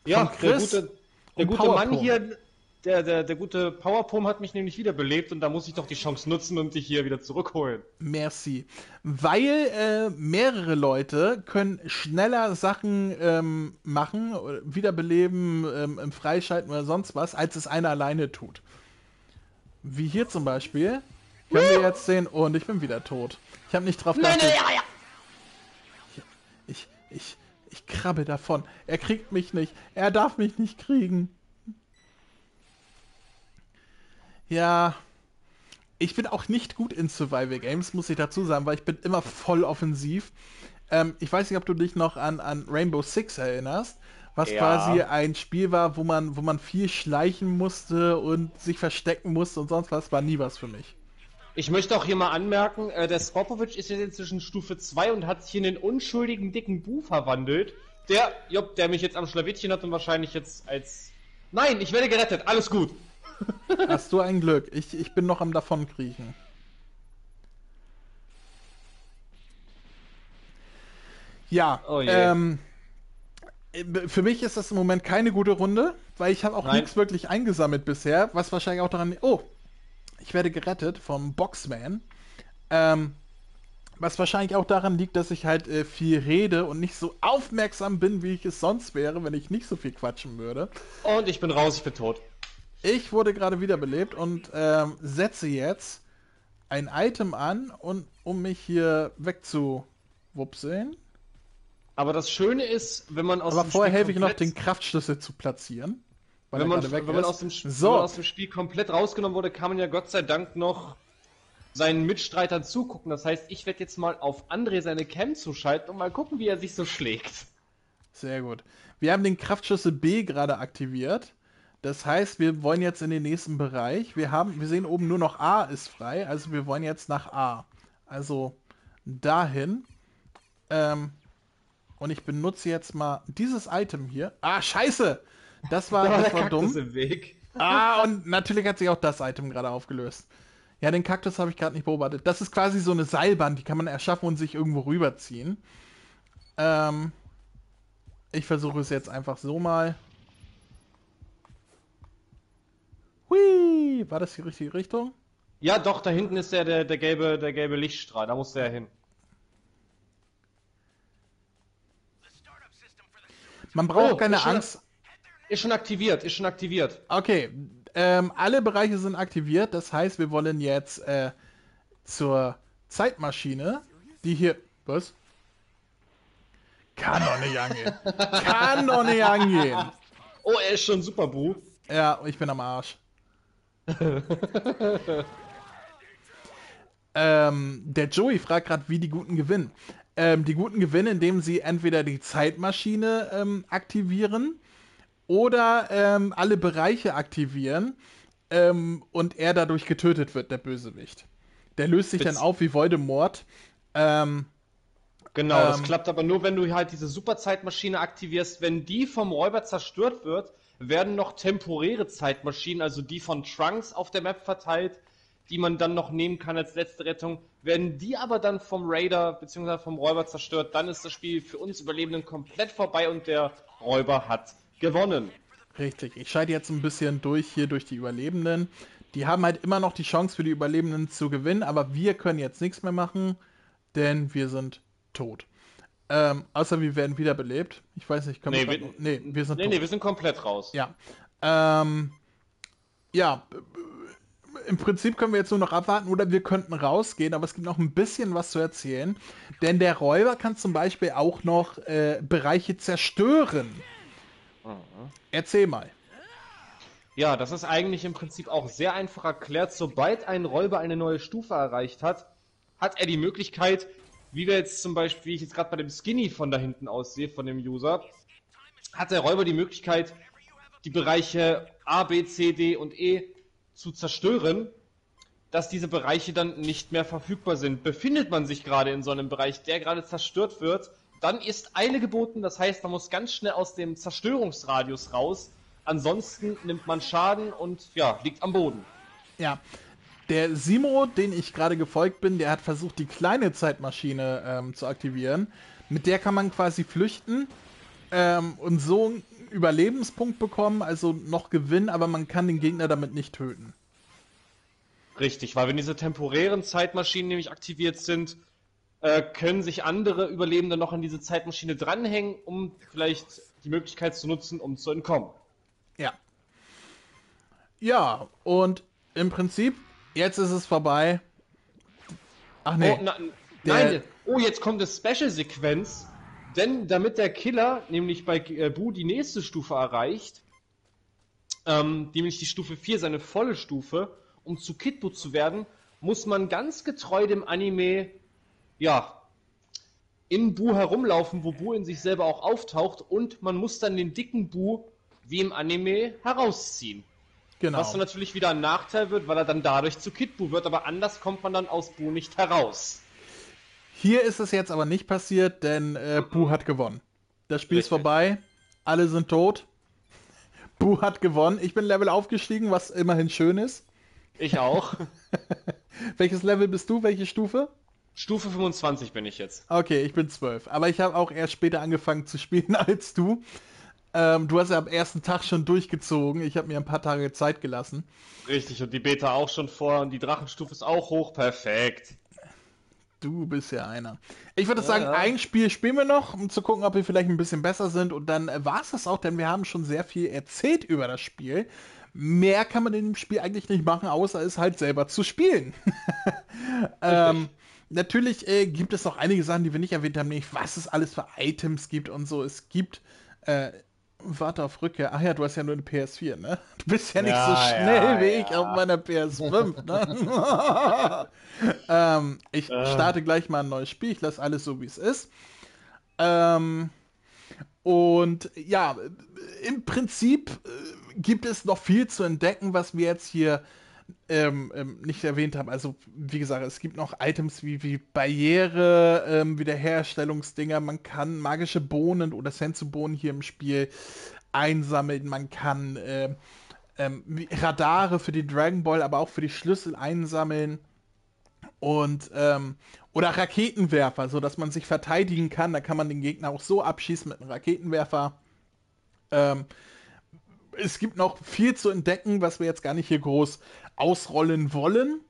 Speaker 2: Ja,
Speaker 1: Von Chris
Speaker 2: der gute, der gute Mann hier, der, der, der gute Powerpom hat mich nämlich wiederbelebt und da muss ich doch die Chance nutzen und dich hier wieder zurückholen.
Speaker 1: Merci. Weil äh, mehrere Leute können schneller Sachen ähm, machen, wiederbeleben, ähm, im Freischalten oder sonst was, als es einer alleine tut. Wie hier zum Beispiel. Können wir jetzt sehen, und ich bin wieder tot. Ich habe nicht drauf geachtet. Ich, ich, ich krabbel davon. Er kriegt mich nicht. Er darf mich nicht kriegen. Ja. Ich bin auch nicht gut in Survival Games, muss ich dazu sagen, weil ich bin immer voll offensiv. Ähm, ich weiß nicht, ob du dich noch an, an Rainbow Six erinnerst, was
Speaker 2: Ja.
Speaker 1: quasi ein Spiel war, wo man, wo man viel schleichen musste und sich verstecken musste und sonst was, war nie was für mich.
Speaker 2: Ich möchte auch hier mal anmerken, äh, der Skopovic ist jetzt inzwischen Stufe 2 und hat sich in den unschuldigen dicken Bu verwandelt. Der, jopp, der mich jetzt am Schlawittchen hat und wahrscheinlich jetzt als... Nein, ich werde gerettet, alles gut.
Speaker 1: Hast du ein Glück. Ich, ich bin noch am Davonkriechen. Ja,
Speaker 2: Oh
Speaker 1: ähm, äh, für mich ist das im Moment keine gute Runde, weil ich habe auch nichts wirklich eingesammelt bisher, was wahrscheinlich auch daran... Oh, ich werde gerettet vom Boxman. Ähm, was wahrscheinlich auch daran liegt, dass ich halt äh, viel rede und nicht so aufmerksam bin, wie ich es sonst wäre, wenn ich nicht so viel quatschen würde.
Speaker 2: Und ich bin raus, ich bin tot.
Speaker 1: Ich wurde gerade wiederbelebt und ähm, setze jetzt ein Item an, und, um mich hier wegzuwupseln.
Speaker 2: Aber das Schöne ist, wenn man aus
Speaker 1: Aber
Speaker 2: dem
Speaker 1: vorher
Speaker 2: Spiel
Speaker 1: helfe ich noch, den Kraftschlüssel zu platzieren. Weil
Speaker 2: wenn man, wenn man, aus dem, Sp- wenn
Speaker 1: so,
Speaker 2: man aus dem Spiel komplett rausgenommen wurde, kann man ja Gott sei Dank noch seinen Mitstreitern zugucken. Das heißt, ich werde jetzt mal auf André seine Cam zuschalten und mal gucken, wie er sich so schlägt.
Speaker 1: sehr gut. Wir haben den Kraftschlüssel B gerade aktiviert. Das heißt, wir wollen jetzt in den nächsten Bereich. Wir haben, wir sehen oben nur noch A ist frei, also wir wollen jetzt nach A. Also dahin. Ähm, und ich benutze jetzt mal dieses Item hier. Ah, scheiße! Das war,
Speaker 2: Da war
Speaker 1: das war dumm.
Speaker 2: im Weg.
Speaker 1: Ah, und natürlich hat sich auch das Item gerade aufgelöst. Ja, den Kaktus habe ich gerade nicht beobachtet. Das ist quasi so eine Seilbahn, die kann man erschaffen und sich irgendwo rüberziehen. Ähm, ich versuche es jetzt einfach so mal. Hui, war das die richtige Richtung?
Speaker 2: Ja, doch, da hinten ist der, der, der, gelbe, der gelbe Lichtstrahl, da muss der hin.
Speaker 1: Man braucht
Speaker 2: Oh,
Speaker 1: keine Angst.
Speaker 2: Ist schon aktiviert, ist schon aktiviert.
Speaker 1: Okay, ähm, alle Bereiche sind aktiviert. Das heißt, wir wollen jetzt äh, zur Zeitmaschine, die hier. Was? Kann doch nicht angehen. Kann doch nicht angehen.
Speaker 2: Oh, er ist schon super, Bu.
Speaker 1: Ja, ich bin am Arsch. ähm, der Joey fragt gerade, wie die Guten gewinnen. Ähm, die Guten gewinnen, indem sie entweder die Zeitmaschine ähm, aktivieren oder ähm, alle Bereiche aktivieren ähm, und er dadurch getötet wird, der Bösewicht. Der löst sich dann
Speaker 2: Witz.
Speaker 1: auf wie Voldemort. Ähm,
Speaker 2: Genau, das
Speaker 1: Ähm.
Speaker 2: klappt aber nur, wenn du halt diese Superzeitmaschine aktivierst. Wenn die vom Räuber zerstört wird, werden noch temporäre Zeitmaschinen, also die von Trunks auf der Map verteilt, die man dann noch nehmen kann als letzte Rettung. Werden die aber dann vom Raider bzw. vom Räuber zerstört, dann ist das Spiel für uns Überlebenden komplett vorbei und der Räuber hat gewonnen.
Speaker 1: Richtig, ich scheide jetzt ein bisschen durch hier durch die Überlebenden. Die haben halt immer noch die Chance für die Überlebenden zu gewinnen, aber wir können jetzt nichts mehr machen, denn wir sind tot. Ähm, außer wir werden wiederbelebt. Ich weiß nicht, können
Speaker 2: Nee,
Speaker 1: wir. nee, wir sind
Speaker 2: Nee,
Speaker 1: tot.
Speaker 2: nee, wir sind komplett raus.
Speaker 1: Ja. Ähm, ja, im Prinzip können wir jetzt nur noch abwarten oder wir könnten rausgehen, aber es gibt noch ein bisschen was zu erzählen. Denn der Räuber kann zum Beispiel auch noch äh, Bereiche zerstören. Erzähl mal.
Speaker 2: Ja, das ist eigentlich im Prinzip auch sehr einfach erklärt. Sobald ein Räuber eine neue Stufe erreicht hat, hat er die Möglichkeit, wie wir jetzt zum Beispiel, wie ich jetzt gerade bei dem Skinny von da hinten aussehe, von dem User, hat der Räuber die Möglichkeit, die Bereiche A, B, C, D und E zu zerstören, dass diese Bereiche dann nicht mehr verfügbar sind. Befindet man sich gerade in so einem Bereich, der gerade zerstört wird, dann ist Eile geboten, das heißt, man muss ganz schnell aus dem Zerstörungsradius raus, Ansonsten nimmt man Schaden und ja, liegt am Boden.
Speaker 1: Ja. Der Simo, den ich gerade gefolgt bin, der hat versucht, die kleine Zeitmaschine ähm, zu aktivieren. Mit der kann man quasi flüchten ähm, und so einen Überlebenspunkt bekommen, also noch gewinnen, aber man kann den Gegner damit nicht töten.
Speaker 2: Richtig, weil wenn diese temporären Zeitmaschinen nämlich aktiviert sind, äh, können sich andere Überlebende noch an diese Zeitmaschine dranhängen, um vielleicht die Möglichkeit zu nutzen, um zu entkommen.
Speaker 1: Ja. Ja, und im Prinzip, jetzt ist es vorbei.
Speaker 2: Ach nee. Oh, na, nein, oh, jetzt kommt eine Special-Sequenz. Denn damit der Killer nämlich bei äh, Bu die nächste Stufe erreicht, ähm, nämlich die Stufe 4, seine volle Stufe, um zu Kid Bu zu werden, muss man ganz getreu dem Anime, ja, in Bu herumlaufen, wo Bu in sich selber auch auftaucht und man muss dann den dicken Bu wie im Anime herausziehen. Genau. Was dann natürlich wieder ein Nachteil wird, weil er dann dadurch zu Kid Buu wird, aber anders kommt man dann aus Bu nicht heraus.
Speaker 1: Hier ist es jetzt aber nicht passiert, denn äh, Bu hat gewonnen. Das Spiel Richtig. ist vorbei, alle sind tot. Bu hat gewonnen. Ich bin Level aufgestiegen, was immerhin schön ist.
Speaker 2: Ich auch.
Speaker 1: Welches Level bist du? Welche Stufe?
Speaker 2: Stufe 25 bin ich jetzt.
Speaker 1: Okay, ich bin 12. Aber ich habe auch erst später angefangen zu spielen als du. Ähm, du hast ja am ersten Tag schon durchgezogen. Ich habe mir ein paar Tage Zeit gelassen.
Speaker 2: Richtig, und die Beta auch schon vor und die Drachenstufe ist auch hoch. Perfekt.
Speaker 1: Du bist ja einer. Ich würde ja, sagen, ja. ein Spiel spielen wir noch, um zu gucken, ob wir vielleicht ein bisschen besser sind. Und dann äh, war es das auch, denn wir haben schon sehr viel erzählt über das Spiel. Mehr kann man in dem Spiel eigentlich nicht machen, außer es halt selber zu spielen. ähm, natürlich äh, gibt es noch einige Sachen, die wir nicht erwähnt haben, nämlich was es alles für Items gibt und so. Es gibt äh, Warte auf Rückkehr. Ach ja, du hast ja nur eine PS4, ne? Du bist ja nicht ja, so schnell ja, wie ja. ich auf meiner PS5, ne? ähm, ich äh. starte gleich mal ein neues Spiel. Ich lasse alles so, wie es ist. Ähm, und ja, im Prinzip äh, gibt es noch viel zu entdecken, was wir jetzt hier ähm, ähm, nicht erwähnt haben. Also, wie gesagt, es gibt noch Items wie, wie Barriere, ähm, Wiederherstellungsdinger. Man kann magische Bohnen oder Sensu-Bohnen hier im Spiel einsammeln. Man kann äh, Radare für die Dragon Ball, aber auch für die Schlüssel einsammeln. Und, ähm, oder Raketenwerfer, sodass man sich verteidigen kann. Da kann man den Gegner auch so abschießen mit einem Raketenwerfer. Ähm, es gibt noch viel zu entdecken, was wir jetzt gar nicht hier groß ausrollen wollen.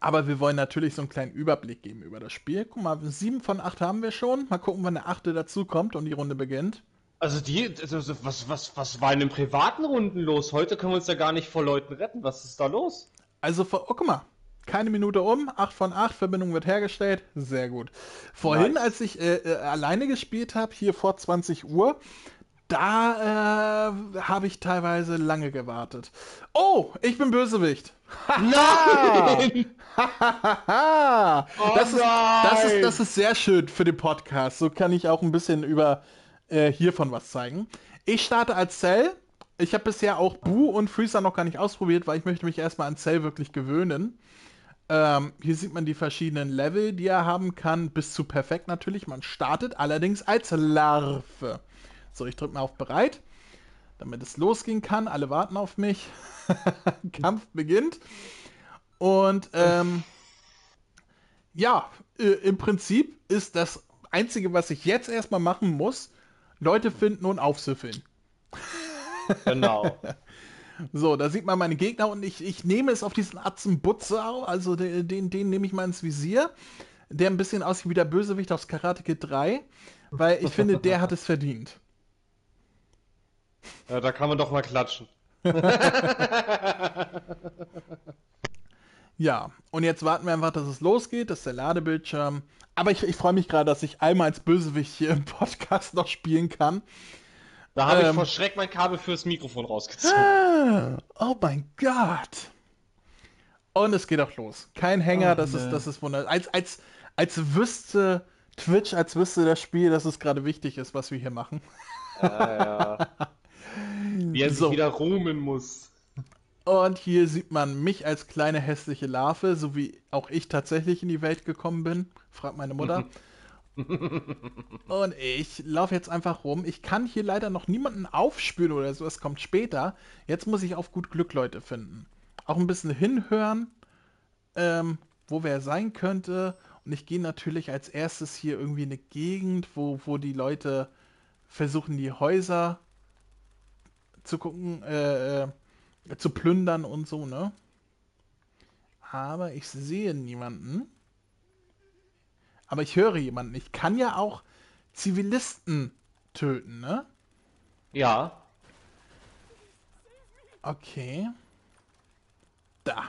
Speaker 1: Aber wir wollen natürlich so einen kleinen Überblick geben über das Spiel. Guck mal, sieben von acht haben wir schon. Mal gucken, wann der achte dazu kommt und die Runde beginnt.
Speaker 2: Also die, also was, was, was war in den privaten Runden los? Heute können wir uns ja gar nicht vor Leuten retten. Was ist da los?
Speaker 1: Also, oh, guck mal, keine Minute um, 8 von 8, Verbindung wird hergestellt. Sehr gut. Vorhin, nice. als ich äh, äh, alleine gespielt habe, hier vor 20 Uhr, da äh, habe ich teilweise lange gewartet. Oh, ich bin Bösewicht.
Speaker 2: Nein!
Speaker 1: oh das, ist, das, ist, das ist sehr schön für den Podcast. So kann ich auch ein bisschen über äh, hiervon was zeigen. Ich starte als Cell. Ich habe bisher auch Bu und Freezer noch gar nicht ausprobiert, weil ich möchte mich erstmal an Cell wirklich gewöhnen. Ähm, hier sieht man die verschiedenen Level, die er haben kann, bis zu perfekt natürlich. Man startet allerdings als Larve. So, ich drücke mal auf bereit, damit es losgehen kann. Alle warten auf mich. Kampf beginnt. Und ähm, ja, äh, im Prinzip ist das Einzige, was ich jetzt erstmal machen muss, Leute finden und aufsüffeln.
Speaker 2: Genau.
Speaker 1: So, da sieht man meine Gegner und ich, ich nehme es auf diesen Atzen Butzer, also den, den, den nehme ich mal ins Visier, der ein bisschen aussieht wie der Bösewicht aus Karate Kid 3, weil ich finde, der hat es verdient.
Speaker 2: Ja, da kann man doch mal klatschen.
Speaker 1: ja, und jetzt warten wir einfach, dass es losgeht. Das ist der Ladebildschirm. Aber ich, ich freue mich gerade, dass ich einmal als Bösewicht hier im Podcast noch spielen kann.
Speaker 2: Da habe
Speaker 1: Ähm.
Speaker 2: ich vor Schreck mein Kabel fürs Mikrofon rausgezogen.
Speaker 1: Ah, oh mein Gott. Und es geht auch los. Kein Hänger,
Speaker 2: Oh,
Speaker 1: das ist
Speaker 2: nee.
Speaker 1: das ist wunderbar. Als als als wüsste Twitch, als wüsste das Spiel, dass es gerade wichtig ist, was wir hier machen.
Speaker 2: Ja, ja. Wie er sich
Speaker 1: So.
Speaker 2: wieder ruhmen muss.
Speaker 1: Und hier sieht man mich als kleine hässliche Larve, so wie auch ich tatsächlich in die Welt gekommen bin. Fragt meine Mutter. Und ich laufe jetzt einfach rum. Ich kann hier leider noch niemanden aufspüren oder so. Es kommt später. Jetzt muss ich auf gut Glück Leute finden. Auch ein bisschen hinhören, ähm, wo wer sein könnte. Und ich gehe natürlich als erstes hier irgendwie in eine Gegend, wo, wo die Leute versuchen, die Häuser zu gucken, äh, äh, zu plündern und so, ne? Aber ich sehe niemanden. Aber ich höre jemanden. Ich kann ja auch Zivilisten töten, ne?
Speaker 2: Ja.
Speaker 1: Okay. Da.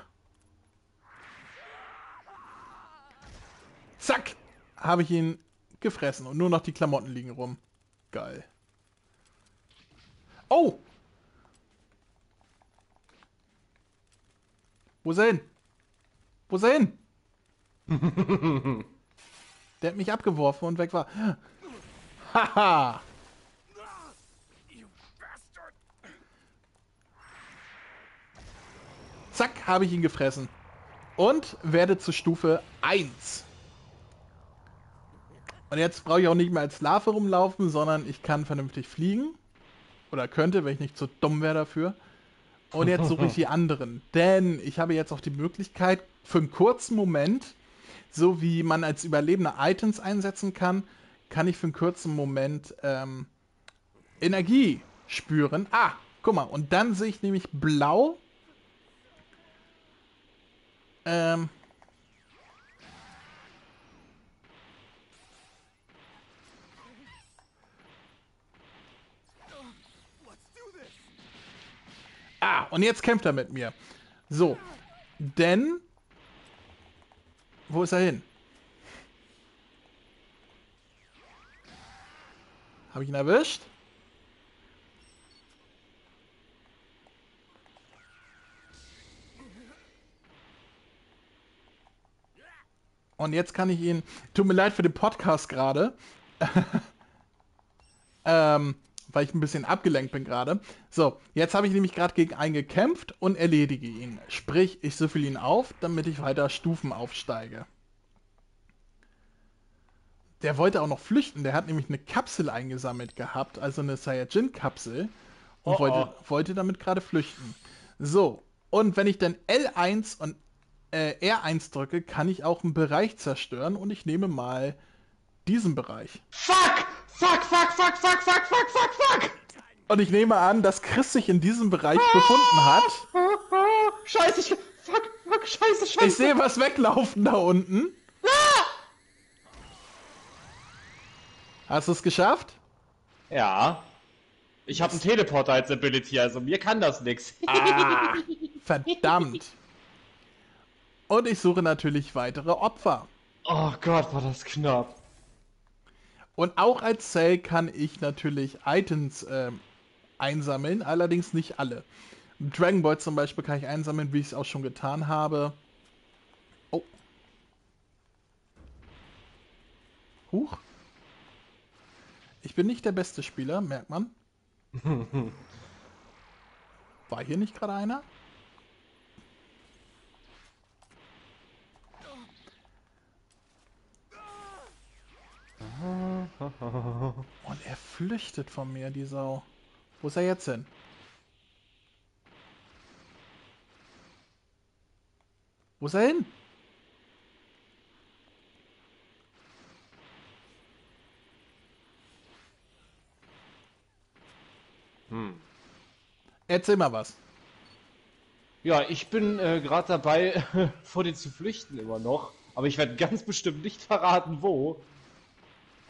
Speaker 1: Zack! Habe ich ihn gefressen und nur noch die Klamotten liegen rum. Geil. Oh! Wo ist er hin? Wo ist er hin? Der hat mich abgeworfen und weg war. Haha! Zack, habe ich ihn gefressen. Und werde zur Stufe 1. Und jetzt brauche ich auch nicht mehr als Larve rumlaufen, sondern ich kann vernünftig fliegen. Oder könnte, wenn ich nicht so dumm wäre dafür. Und jetzt suche ich die anderen. Denn ich habe jetzt auch die Möglichkeit, für einen kurzen Moment, so wie man als Überlebender Items einsetzen kann, kann ich für einen kurzen Moment ähm, Energie spüren. Ah, guck mal. Und dann sehe ich nämlich blau. Ähm, Ah, und jetzt kämpft er mit mir. So. Denn. Wo ist er hin? Habe ich ihn erwischt? Und jetzt kann ich ihn. Tut mir leid für den Podcast gerade. ähm, weil ich ein bisschen abgelenkt bin gerade. So, jetzt habe ich nämlich gerade gegen einen gekämpft und erledige ihn. Sprich, ich süffel ihn auf, damit ich weiter Stufen aufsteige. Der wollte auch noch flüchten. Der hat nämlich eine Kapsel eingesammelt gehabt, also eine Saiyajin-Kapsel. Und
Speaker 2: Oh,
Speaker 1: wollte,
Speaker 2: oh.
Speaker 1: wollte damit gerade flüchten. So, und wenn ich dann L1 und äh, R1 drücke, kann ich auch einen Bereich zerstören. Und ich nehme mal diesen Bereich.
Speaker 2: Fuck! Fuck, fuck, fuck, fuck, fuck, fuck, fuck, fuck!
Speaker 1: Und ich nehme an, dass Chris sich in diesem Bereich befunden hat.
Speaker 2: Scheiße, ich. Fuck, fuck, scheiße, scheiße.
Speaker 1: Ich sehe was weglaufen da unten. Hast du es geschafft?
Speaker 2: Ja. Ich habe einen Teleporter als Ability, also mir kann das nix.
Speaker 1: Ah, verdammt. Und ich suche natürlich weitere Opfer.
Speaker 2: Oh Gott, war das knapp.
Speaker 1: Und auch als Cell kann ich natürlich Items ähm, einsammeln, allerdings nicht alle. Dragon Ball zum Beispiel kann ich einsammeln, wie ich es auch schon getan habe. Oh. Huch. Ich bin nicht der beste Spieler, merkt man. War hier nicht gerade einer? Und er flüchtet von mir, die Sau. Wo ist er jetzt hin? Wo ist er hin?
Speaker 2: Hm.
Speaker 1: Erzähl mal was.
Speaker 2: Ja, ich bin äh, gerade dabei, vor dir zu flüchten immer noch. Aber ich werde ganz bestimmt nicht verraten, wo.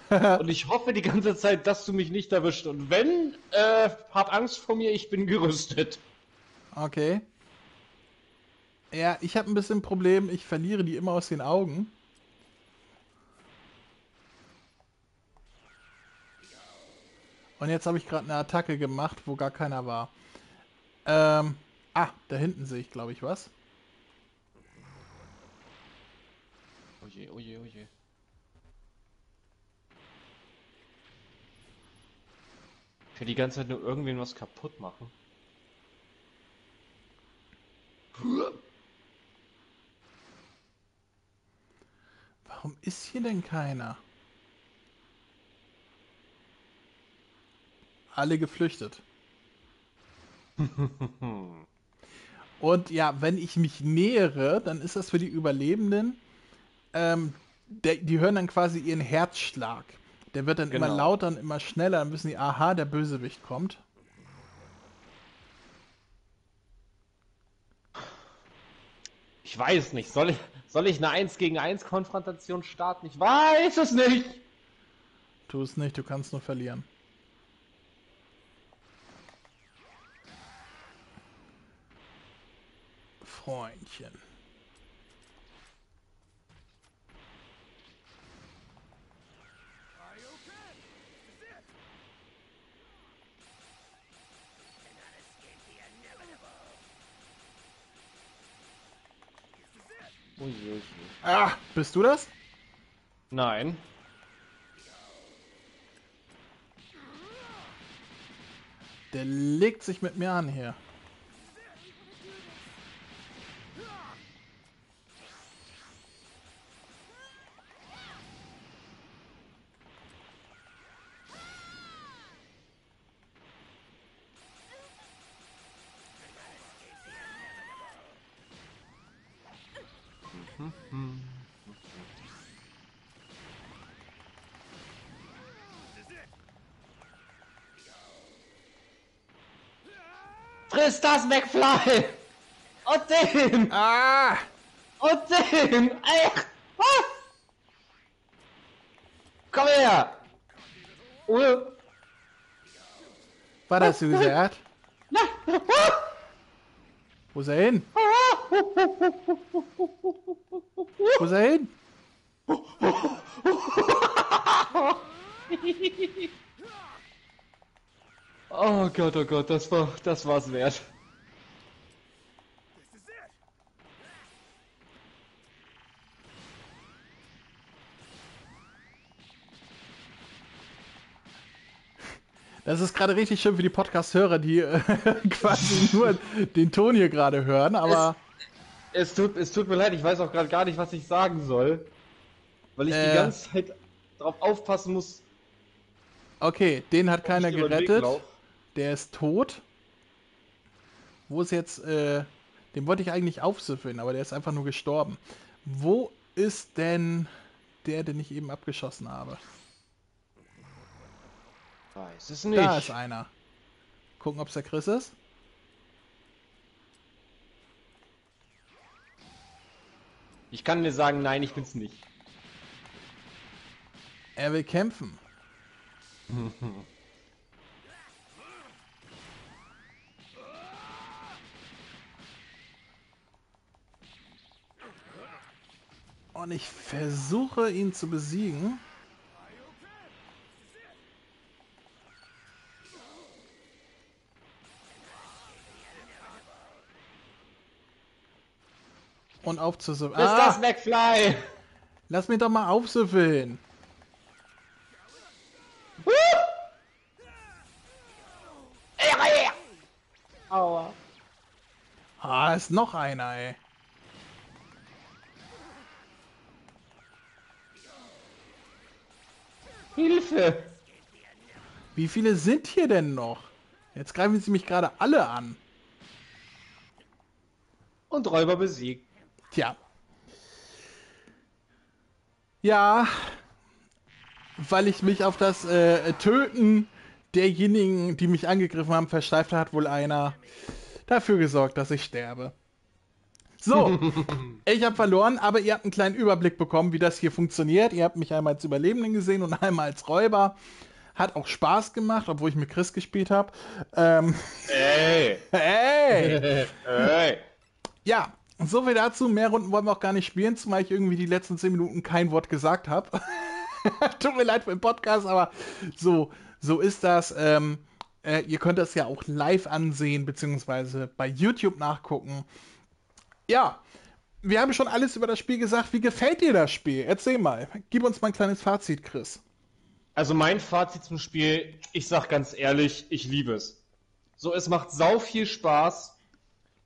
Speaker 2: Und ich hoffe die ganze Zeit, dass du mich nicht erwischt. Und wenn, äh, hab Angst vor mir, ich bin gerüstet.
Speaker 1: Okay. Ja, ich habe ein bisschen Problem. Ich verliere die immer aus den Augen. Und jetzt habe ich gerade eine Attacke gemacht, wo gar keiner war. Ähm, ah, da hinten sehe ich, glaube ich, was.
Speaker 2: Oje, oje, oje. Ich will die ganze Zeit nur irgendwen was kaputt machen.
Speaker 1: Warum ist hier denn keiner? Alle geflüchtet. Und ja, wenn ich mich nähere, dann ist das für die Überlebenden, ähm, der, die hören dann quasi ihren Herzschlag. Der wird dann immer
Speaker 2: Genau.
Speaker 1: lauter und immer schneller, dann wissen die, aha, der Bösewicht kommt.
Speaker 2: Ich weiß nicht. Soll ich, soll ich eine 1 gegen 1 Konfrontation starten? Ich weiß es nicht.
Speaker 1: Tu es nicht, du kannst nur verlieren. Freundchen. Ah, bist du das?
Speaker 2: Nein.
Speaker 1: Der legt sich mit mir an hier.
Speaker 2: Friss das, McFly! Und den!
Speaker 1: Ah!
Speaker 2: Und den! Ey! Ah! Komm her!
Speaker 1: Was hast du gesagt?
Speaker 2: Nein!
Speaker 1: Wo ist er hin? Wo ist er hin?
Speaker 2: Oh Gott, oh Gott, das war, das war's wert.
Speaker 1: Das ist gerade richtig schön für die Podcast-Hörer, die äh, quasi nur den Ton hier gerade hören, aber
Speaker 2: Es tut, es tut mir leid, ich weiß auch gerade gar nicht, was ich sagen soll. Weil ich
Speaker 1: Äh.
Speaker 2: die ganze Zeit drauf aufpassen muss.
Speaker 1: okay, den hat keiner gerettet. Der ist tot. Wo ist jetzt, äh, den wollte ich eigentlich aufsüffeln, aber der ist einfach nur gestorben. Wo ist denn der, den ich eben abgeschossen habe?
Speaker 2: Weiß es nicht.
Speaker 1: Da ist einer. Gucken, ob es der Chris ist.
Speaker 2: Ich kann dir sagen, nein, ich bin's nicht.
Speaker 1: Er will kämpfen. Und ich versuche ihn zu besiegen. Und aufzusüffeln.
Speaker 2: Ist das
Speaker 1: Ah,
Speaker 2: McFly?
Speaker 1: lass mich doch mal aufsüffeln.
Speaker 2: Aua.
Speaker 1: Ah, ist noch einer, ey.
Speaker 2: Hilfe!
Speaker 1: Wie viele sind hier denn noch? Jetzt greifen sie mich gerade alle an.
Speaker 2: Und Räuber besiegt.
Speaker 1: Tja. Ja, weil ich mich auf das äh, Töten derjenigen, die mich angegriffen haben, versteift hat wohl einer dafür gesorgt, dass ich sterbe. So, ich habe verloren, aber ihr habt einen kleinen Überblick bekommen, wie das hier funktioniert. Ihr habt mich einmal als Überlebenden gesehen und einmal als Räuber. Hat auch Spaß gemacht, obwohl ich mit Chris gespielt habe. Ähm,
Speaker 2: Ey!
Speaker 1: hey!
Speaker 2: Ey!
Speaker 1: Ja, so viel dazu. Mehr Runden wollen wir auch gar nicht spielen, zumal ich irgendwie die letzten 10 Minuten kein Wort gesagt habe. Tut mir leid für den Podcast, aber so, So ist das. Ähm, äh, ihr könnt das ja auch live ansehen, beziehungsweise bei YouTube nachgucken. Ja, wir haben schon alles über das Spiel gesagt. Wie gefällt dir das Spiel? Erzähl mal. Gib uns mal ein kleines Fazit, Chris.
Speaker 2: Also mein Fazit zum Spiel, ich sag ganz ehrlich, ich liebe es. So, es macht sau viel Spaß.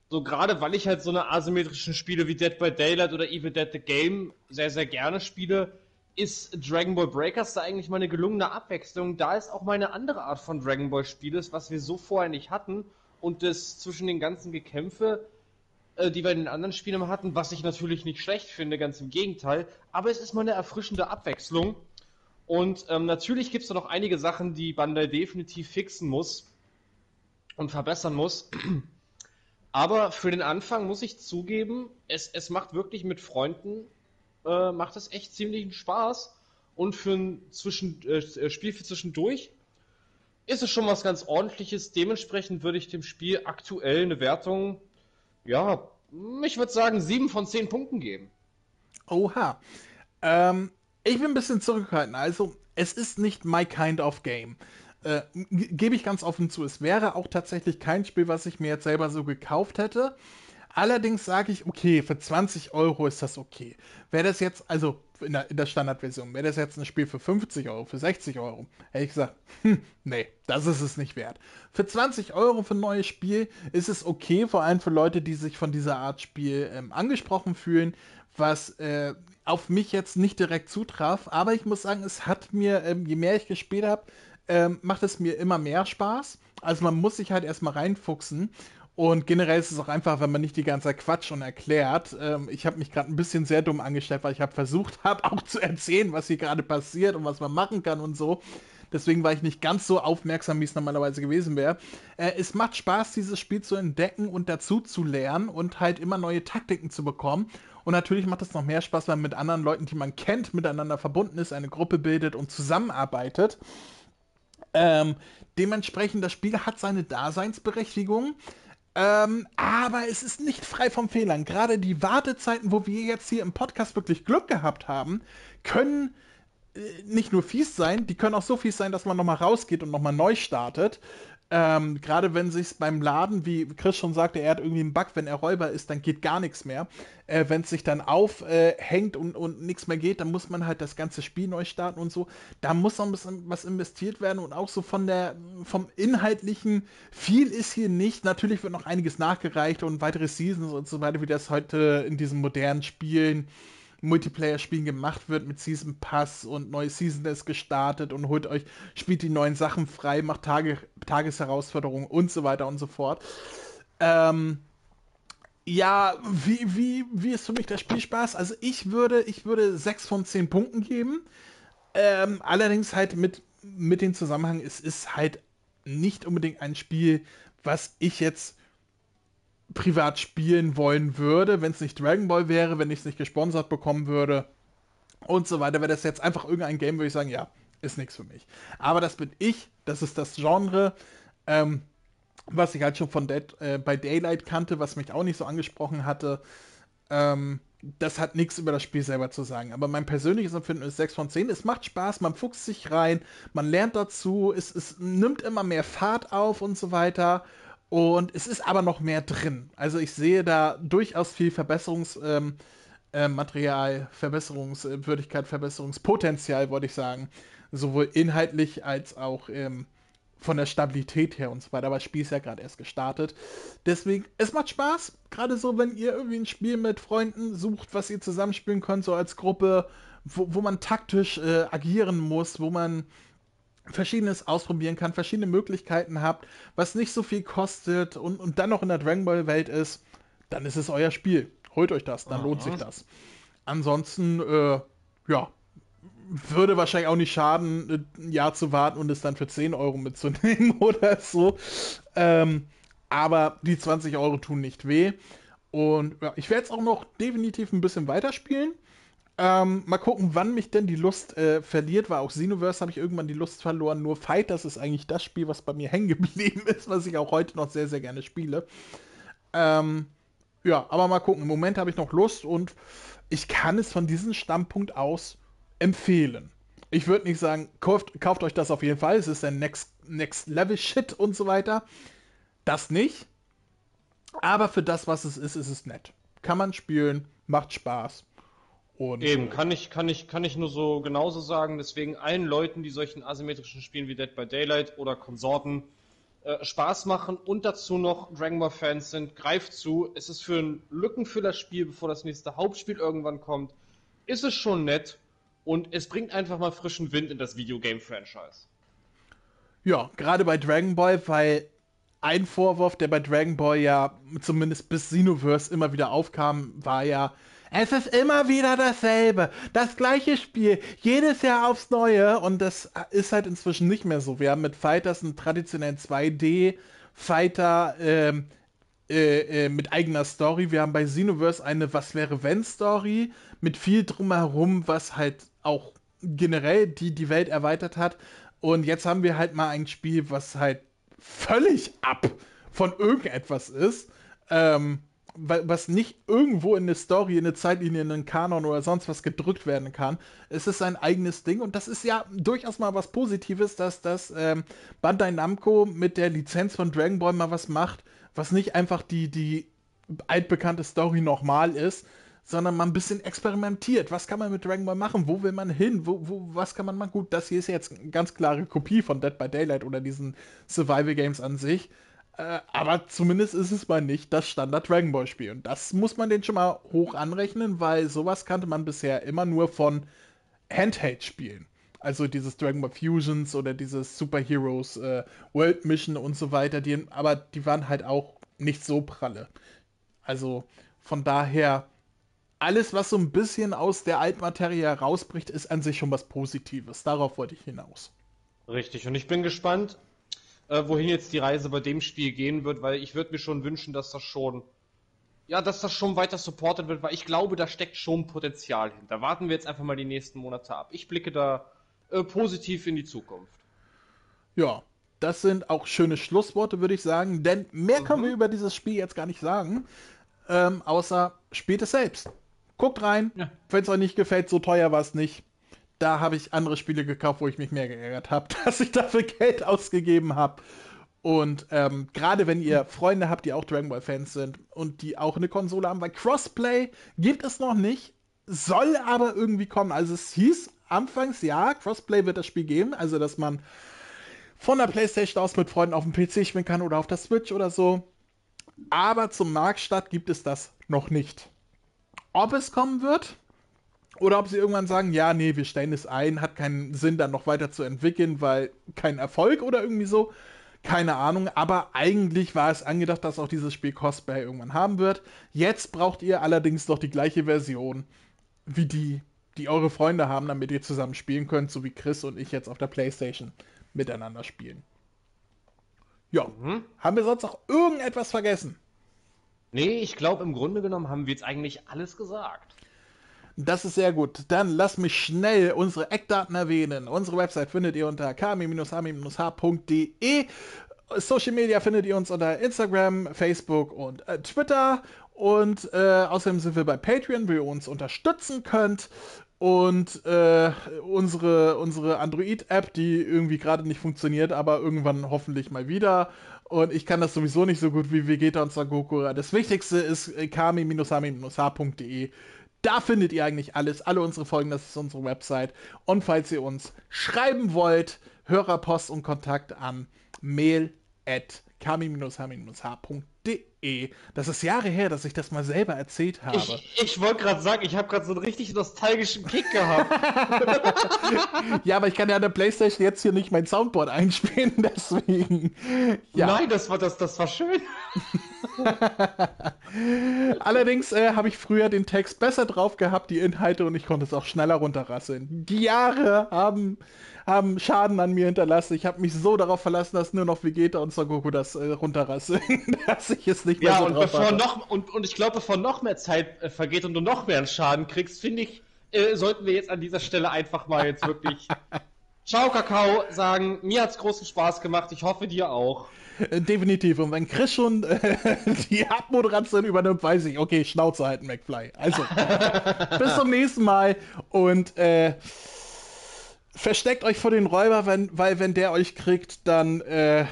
Speaker 2: So, gerade weil ich halt so eine asymmetrischen Spiele wie Dead by Daylight oder Evil Dead the Game sehr, sehr gerne spiele, ist Dragon Ball Breakers da eigentlich mal eine gelungene Abwechslung. Da ist auch mal eine andere Art von Dragon Ball Spiel ist, was wir so vorher nicht hatten. Und das zwischen den ganzen Gekämpfe, äh, die wir in den anderen Spielen hatten, was ich natürlich nicht schlecht finde, ganz im Gegenteil. Aber es ist mal eine erfrischende Abwechslung. Und ähm, natürlich gibt es da noch einige Sachen, die Bandai definitiv fixen muss und verbessern muss. Aber für den Anfang muss ich zugeben, es, es macht wirklich mit Freunden äh, macht es echt ziemlich Spaß. Und für ein Zwischen, äh, Spiel für zwischendurch ist es schon was ganz ordentliches. Dementsprechend würde ich dem Spiel aktuell eine Wertung, ja, ich würde sagen, 7 von 10 Punkten geben.
Speaker 1: Oha. Ähm, ich bin ein bisschen zurückhaltend. Also, es ist nicht my kind of game. Äh, Gebe ich ganz offen zu. Es wäre auch tatsächlich kein Spiel, was ich mir jetzt selber so gekauft hätte. Allerdings sage ich, okay, für 20 Euro ist das okay. Wäre das jetzt, also in der, in der Standardversion, wäre das jetzt ein Spiel für 50 Euro, für 60 Euro, hätte ich gesagt, hm, nee, das ist es nicht wert. Für 20 Euro für ein neues Spiel ist es okay, vor allem für Leute, die sich von dieser Art Spiel ähm, angesprochen fühlen, was äh, auf mich jetzt nicht direkt zutraf. Aber ich muss sagen, es hat mir, ähm, je mehr ich gespielt habe, ähm, macht es mir immer mehr Spaß. Also man muss sich halt erstmal reinfuchsen. Und generell ist es auch einfach, wenn man nicht die ganze Zeit quatscht und erklärt. Ähm, ich habe mich gerade ein bisschen sehr dumm angestellt, weil ich habe versucht habe, auch zu erzählen, was hier gerade passiert und was man machen kann und so. Deswegen war ich nicht ganz so aufmerksam, wie es normalerweise gewesen wäre. Äh, es macht Spaß, dieses Spiel zu entdecken und dazu zu lernen und halt immer neue Taktiken zu bekommen. Und natürlich macht es noch mehr Spaß, wenn man mit anderen Leuten, die man kennt, miteinander verbunden ist, eine Gruppe bildet und zusammenarbeitet. Ähm, dementsprechend, das Spiel hat seine Daseinsberechtigung. Ähm, aber es ist nicht frei von Fehlern. Gerade die Wartezeiten, wo wir jetzt hier im Podcast wirklich Glück gehabt haben, können äh, nicht nur fies sein, die können auch so fies sein, dass man nochmal rausgeht und nochmal neu startet. Ähm, Gerade wenn sich beim Laden, wie Chris schon sagte, er hat irgendwie einen Bug, wenn er Räuber ist, dann geht gar nichts mehr. Äh, wenn es sich dann aufhängt äh, und, und nichts mehr geht, dann muss man halt das ganze Spiel neu starten und so. Da muss noch ein bisschen was investiert werden und auch so von der, vom Inhaltlichen, viel ist hier nicht. Natürlich wird noch einiges nachgereicht und weitere Seasons und so weiter, wie das heute in diesen modernen Spielen Multiplayer-Spielen gemacht wird mit Season Pass und neue Season ist gestartet und holt euch, spielt die neuen Sachen frei, macht Tage, Tagesherausforderungen und so weiter und so fort. Ähm, ja, wie, wie, wie ist für mich der Spielspaß? Also ich würde, ich würde 6 von 10 Punkten geben. Ähm, allerdings halt mit, mit dem Zusammenhang, es ist halt nicht unbedingt ein Spiel, was ich jetzt privat spielen wollen würde, wenn es nicht Dragon Ball wäre, wenn ich es nicht gesponsert bekommen würde und so weiter. Wäre das jetzt einfach irgendein Game, würde ich sagen, ja, ist nichts für mich. Aber das bin ich, das ist das Genre, ähm, was ich halt schon von Dead, äh, bei Daylight kannte, was mich auch nicht so angesprochen hatte. Ähm, das hat nichts über das Spiel selber zu sagen. Aber mein persönliches Empfinden ist 6 von 10. Es macht Spaß, man fuchst sich rein, man lernt dazu, es, es nimmt immer mehr Fahrt auf und so weiter. Und es ist aber noch mehr drin. Also ich sehe da durchaus viel Verbesserungsmaterial, ähm, äh, Verbesserungswürdigkeit, Verbesserungspotenzial, wollte ich sagen. Sowohl inhaltlich als auch ähm, von der Stabilität her und so weiter. Aber das Spiel ist ja gerade erst gestartet. Deswegen, es macht Spaß. Gerade so, wenn ihr irgendwie ein Spiel mit Freunden sucht, was ihr zusammenspielen könnt, so als Gruppe, wo, wo man taktisch äh, agieren muss, wo man Verschiedenes ausprobieren kann, verschiedene Möglichkeiten habt, was nicht so viel kostet und, und dann noch in der Dragon Ball Welt ist, dann ist es euer Spiel. Holt euch das, dann Aha. lohnt sich das. Ansonsten, äh, ja, würde wahrscheinlich auch nicht schaden, ein Jahr zu warten und es dann für 10 Euro mitzunehmen oder so. Ähm, aber die 20 Euro tun nicht weh. Und ja, ich werde es auch noch definitiv ein bisschen weiterspielen. Ähm, mal gucken, wann mich denn die Lust äh, verliert, weil auch Xenoverse habe ich irgendwann die Lust verloren. Nur Fighters ist eigentlich das Spiel, was bei mir hängen geblieben ist, was ich auch heute noch sehr, sehr gerne spiele. Ähm, ja, aber mal gucken. Im Moment habe ich noch Lust und ich kann es von diesem Standpunkt aus empfehlen. Ich würde nicht sagen, kauft, kauft euch das auf jeden Fall. Es ist der Next, Next Level Shit und so weiter. Das nicht. Aber für das, was es ist, ist es nett. Kann man spielen, macht Spaß.
Speaker 2: Und Eben, kann ich, kann, ich, kann ich nur so genauso sagen. Deswegen allen Leuten, die solchen asymmetrischen Spielen wie Dead by Daylight oder Konsorten äh, Spaß machen und dazu noch Dragon Ball Fans sind, greift zu. Es ist für ein Lückenfüllerspiel, bevor das nächste Hauptspiel irgendwann kommt, ist es schon nett und es bringt einfach mal frischen Wind in das Videogame-Franchise.
Speaker 1: Ja, gerade bei Dragon Ball, weil ein Vorwurf, der bei Dragon Ball ja zumindest bis Xenoverse immer wieder aufkam, war ja, es ist immer wieder dasselbe, das gleiche Spiel, jedes Jahr aufs Neue und das ist halt inzwischen nicht mehr so. Wir haben mit Fighters einen traditionellen 2D-Fighter ähm, äh, äh, mit eigener Story. Wir haben bei Xenoverse eine Was wäre wenn Story mit viel drumherum, was halt auch generell die, die Welt erweitert hat. Und jetzt haben wir halt mal ein Spiel, was halt völlig ab von irgendetwas ist, ähm, was nicht irgendwo in eine Story, in eine Zeitlinie, in einen Kanon oder sonst was gedrückt werden kann. Es ist sein eigenes Ding und das ist ja durchaus mal was Positives, dass das ähm, Bandai Namco mit der Lizenz von Dragon Ball mal was macht, was nicht einfach die, die altbekannte Story nochmal ist, sondern mal ein bisschen experimentiert. Was kann man mit Dragon Ball machen? Wo will man hin? Wo, wo, was kann man machen? Gut, das hier ist jetzt eine ganz klare Kopie von Dead by Daylight oder diesen Survival Games an sich. Äh, aber zumindest ist es mal nicht das Standard Dragon Ball Spiel. Und das muss man den schon mal hoch anrechnen, weil sowas kannte man bisher immer nur von Handheld-Spielen. Also dieses Dragon Ball Fusions oder dieses Super Heroes äh, World Mission und so weiter. Die, aber die waren halt auch nicht so pralle. Also von daher alles, was so ein bisschen aus der Altmaterie herausbricht, ist an sich schon was Positives. Darauf wollte ich hinaus.
Speaker 2: Richtig, und ich bin gespannt, äh, wohin jetzt die Reise bei dem Spiel gehen wird, weil ich würde mir schon wünschen, dass das schon, ja, dass das schon weiter supportet wird, weil ich glaube, da steckt schon Potenzial hinter. Warten wir jetzt einfach mal die nächsten Monate ab. Ich blicke da äh, positiv in die Zukunft.
Speaker 1: Ja, das sind auch schöne Schlussworte, würde ich sagen, denn mehr mhm. können wir über dieses Spiel jetzt gar nicht sagen, ähm, außer spielt es selbst. Guckt rein. Ja. Wenn es euch nicht gefällt, so teuer war es nicht. Da habe ich andere Spiele gekauft, wo ich mich mehr geärgert habe, dass ich dafür Geld ausgegeben habe. Und ähm, gerade wenn ihr Freunde habt, die auch Dragon Ball Fans sind und die auch eine Konsole haben, weil Crossplay gibt es noch nicht, soll aber irgendwie kommen. Also es hieß anfangs, ja, Crossplay wird das Spiel geben, also dass man von der PlayStation aus mit Freunden auf dem PC spielen kann oder auf der Switch oder so. Aber zum Marktstart gibt es das noch nicht ob es kommen wird oder ob sie irgendwann sagen, ja, nee, wir stellen es ein, hat keinen Sinn, dann noch weiter zu entwickeln, weil kein Erfolg oder irgendwie so. Keine Ahnung, aber eigentlich war es angedacht, dass auch dieses Spiel Cosplay irgendwann haben wird. Jetzt braucht ihr allerdings noch die gleiche Version wie die, die eure Freunde haben, damit ihr zusammen spielen könnt, so wie Chris und ich jetzt auf der Playstation miteinander spielen. Ja, mhm. haben wir sonst noch irgendetwas vergessen?
Speaker 2: Nee, ich glaube, im Grunde genommen haben wir jetzt eigentlich alles gesagt.
Speaker 1: Das ist sehr gut. Dann lass mich schnell unsere Eckdaten erwähnen. Unsere Website findet ihr unter kami-hami-h.de. Social Media findet ihr uns unter Instagram, Facebook und äh, Twitter. Und äh, außerdem sind wir bei Patreon, wo ihr uns unterstützen könnt. Und äh, unsere, unsere Android-App, die irgendwie gerade nicht funktioniert, aber irgendwann hoffentlich mal wieder. Und ich kann das sowieso nicht so gut wie Vegeta und Sagokura. Das Wichtigste ist äh, kami-hami-h.de. Da findet ihr eigentlich alles, alle unsere Folgen, das ist unsere Website. Und falls ihr uns schreiben wollt, Hörerpost und Kontakt an mail at kami-hami-h.de. Das ist Jahre her, dass ich das mal selber erzählt habe.
Speaker 2: Ich, ich wollte gerade sagen, ich habe gerade so einen richtig nostalgischen Kick gehabt.
Speaker 1: ja, aber ich kann ja an der Playstation jetzt hier nicht mein Soundboard einspielen, deswegen.
Speaker 2: Ja. Nein, das war, das, das war schön.
Speaker 1: Allerdings äh, habe ich früher den Text besser drauf gehabt, die Inhalte, und ich konnte es auch schneller runterrasseln. Die Jahre haben haben Schaden an mir hinterlassen. Ich habe mich so darauf verlassen, dass nur noch Vegeta und Son Goku das äh, runterrasseln, dass ich es nicht mehr
Speaker 2: ja,
Speaker 1: so
Speaker 2: und bevor hatte. noch und, und ich glaube, bevor noch mehr Zeit äh, vergeht und du noch mehr Schaden kriegst, finde ich, äh, sollten wir jetzt an dieser Stelle einfach mal jetzt wirklich Ciao Kakao sagen. Mir hat's großen Spaß gemacht. Ich hoffe dir auch.
Speaker 1: Äh, definitiv. Und wenn Chris schon äh, die Abmoderation übernimmt, weiß ich, okay, Schnauze halten, McFly. Also, bis zum nächsten Mal und äh, versteckt euch vor den Räuber, wenn, weil wenn der euch kriegt, dann, äh,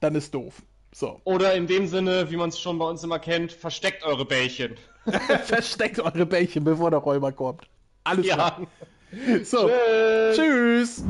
Speaker 1: dann ist doof. So.
Speaker 2: Oder in dem Sinne, wie man es schon bei uns immer kennt, versteckt eure Bällchen.
Speaker 1: versteckt eure Bällchen, bevor der Räuber kommt. Alles
Speaker 2: Ja.
Speaker 1: klar. So. Tschüss.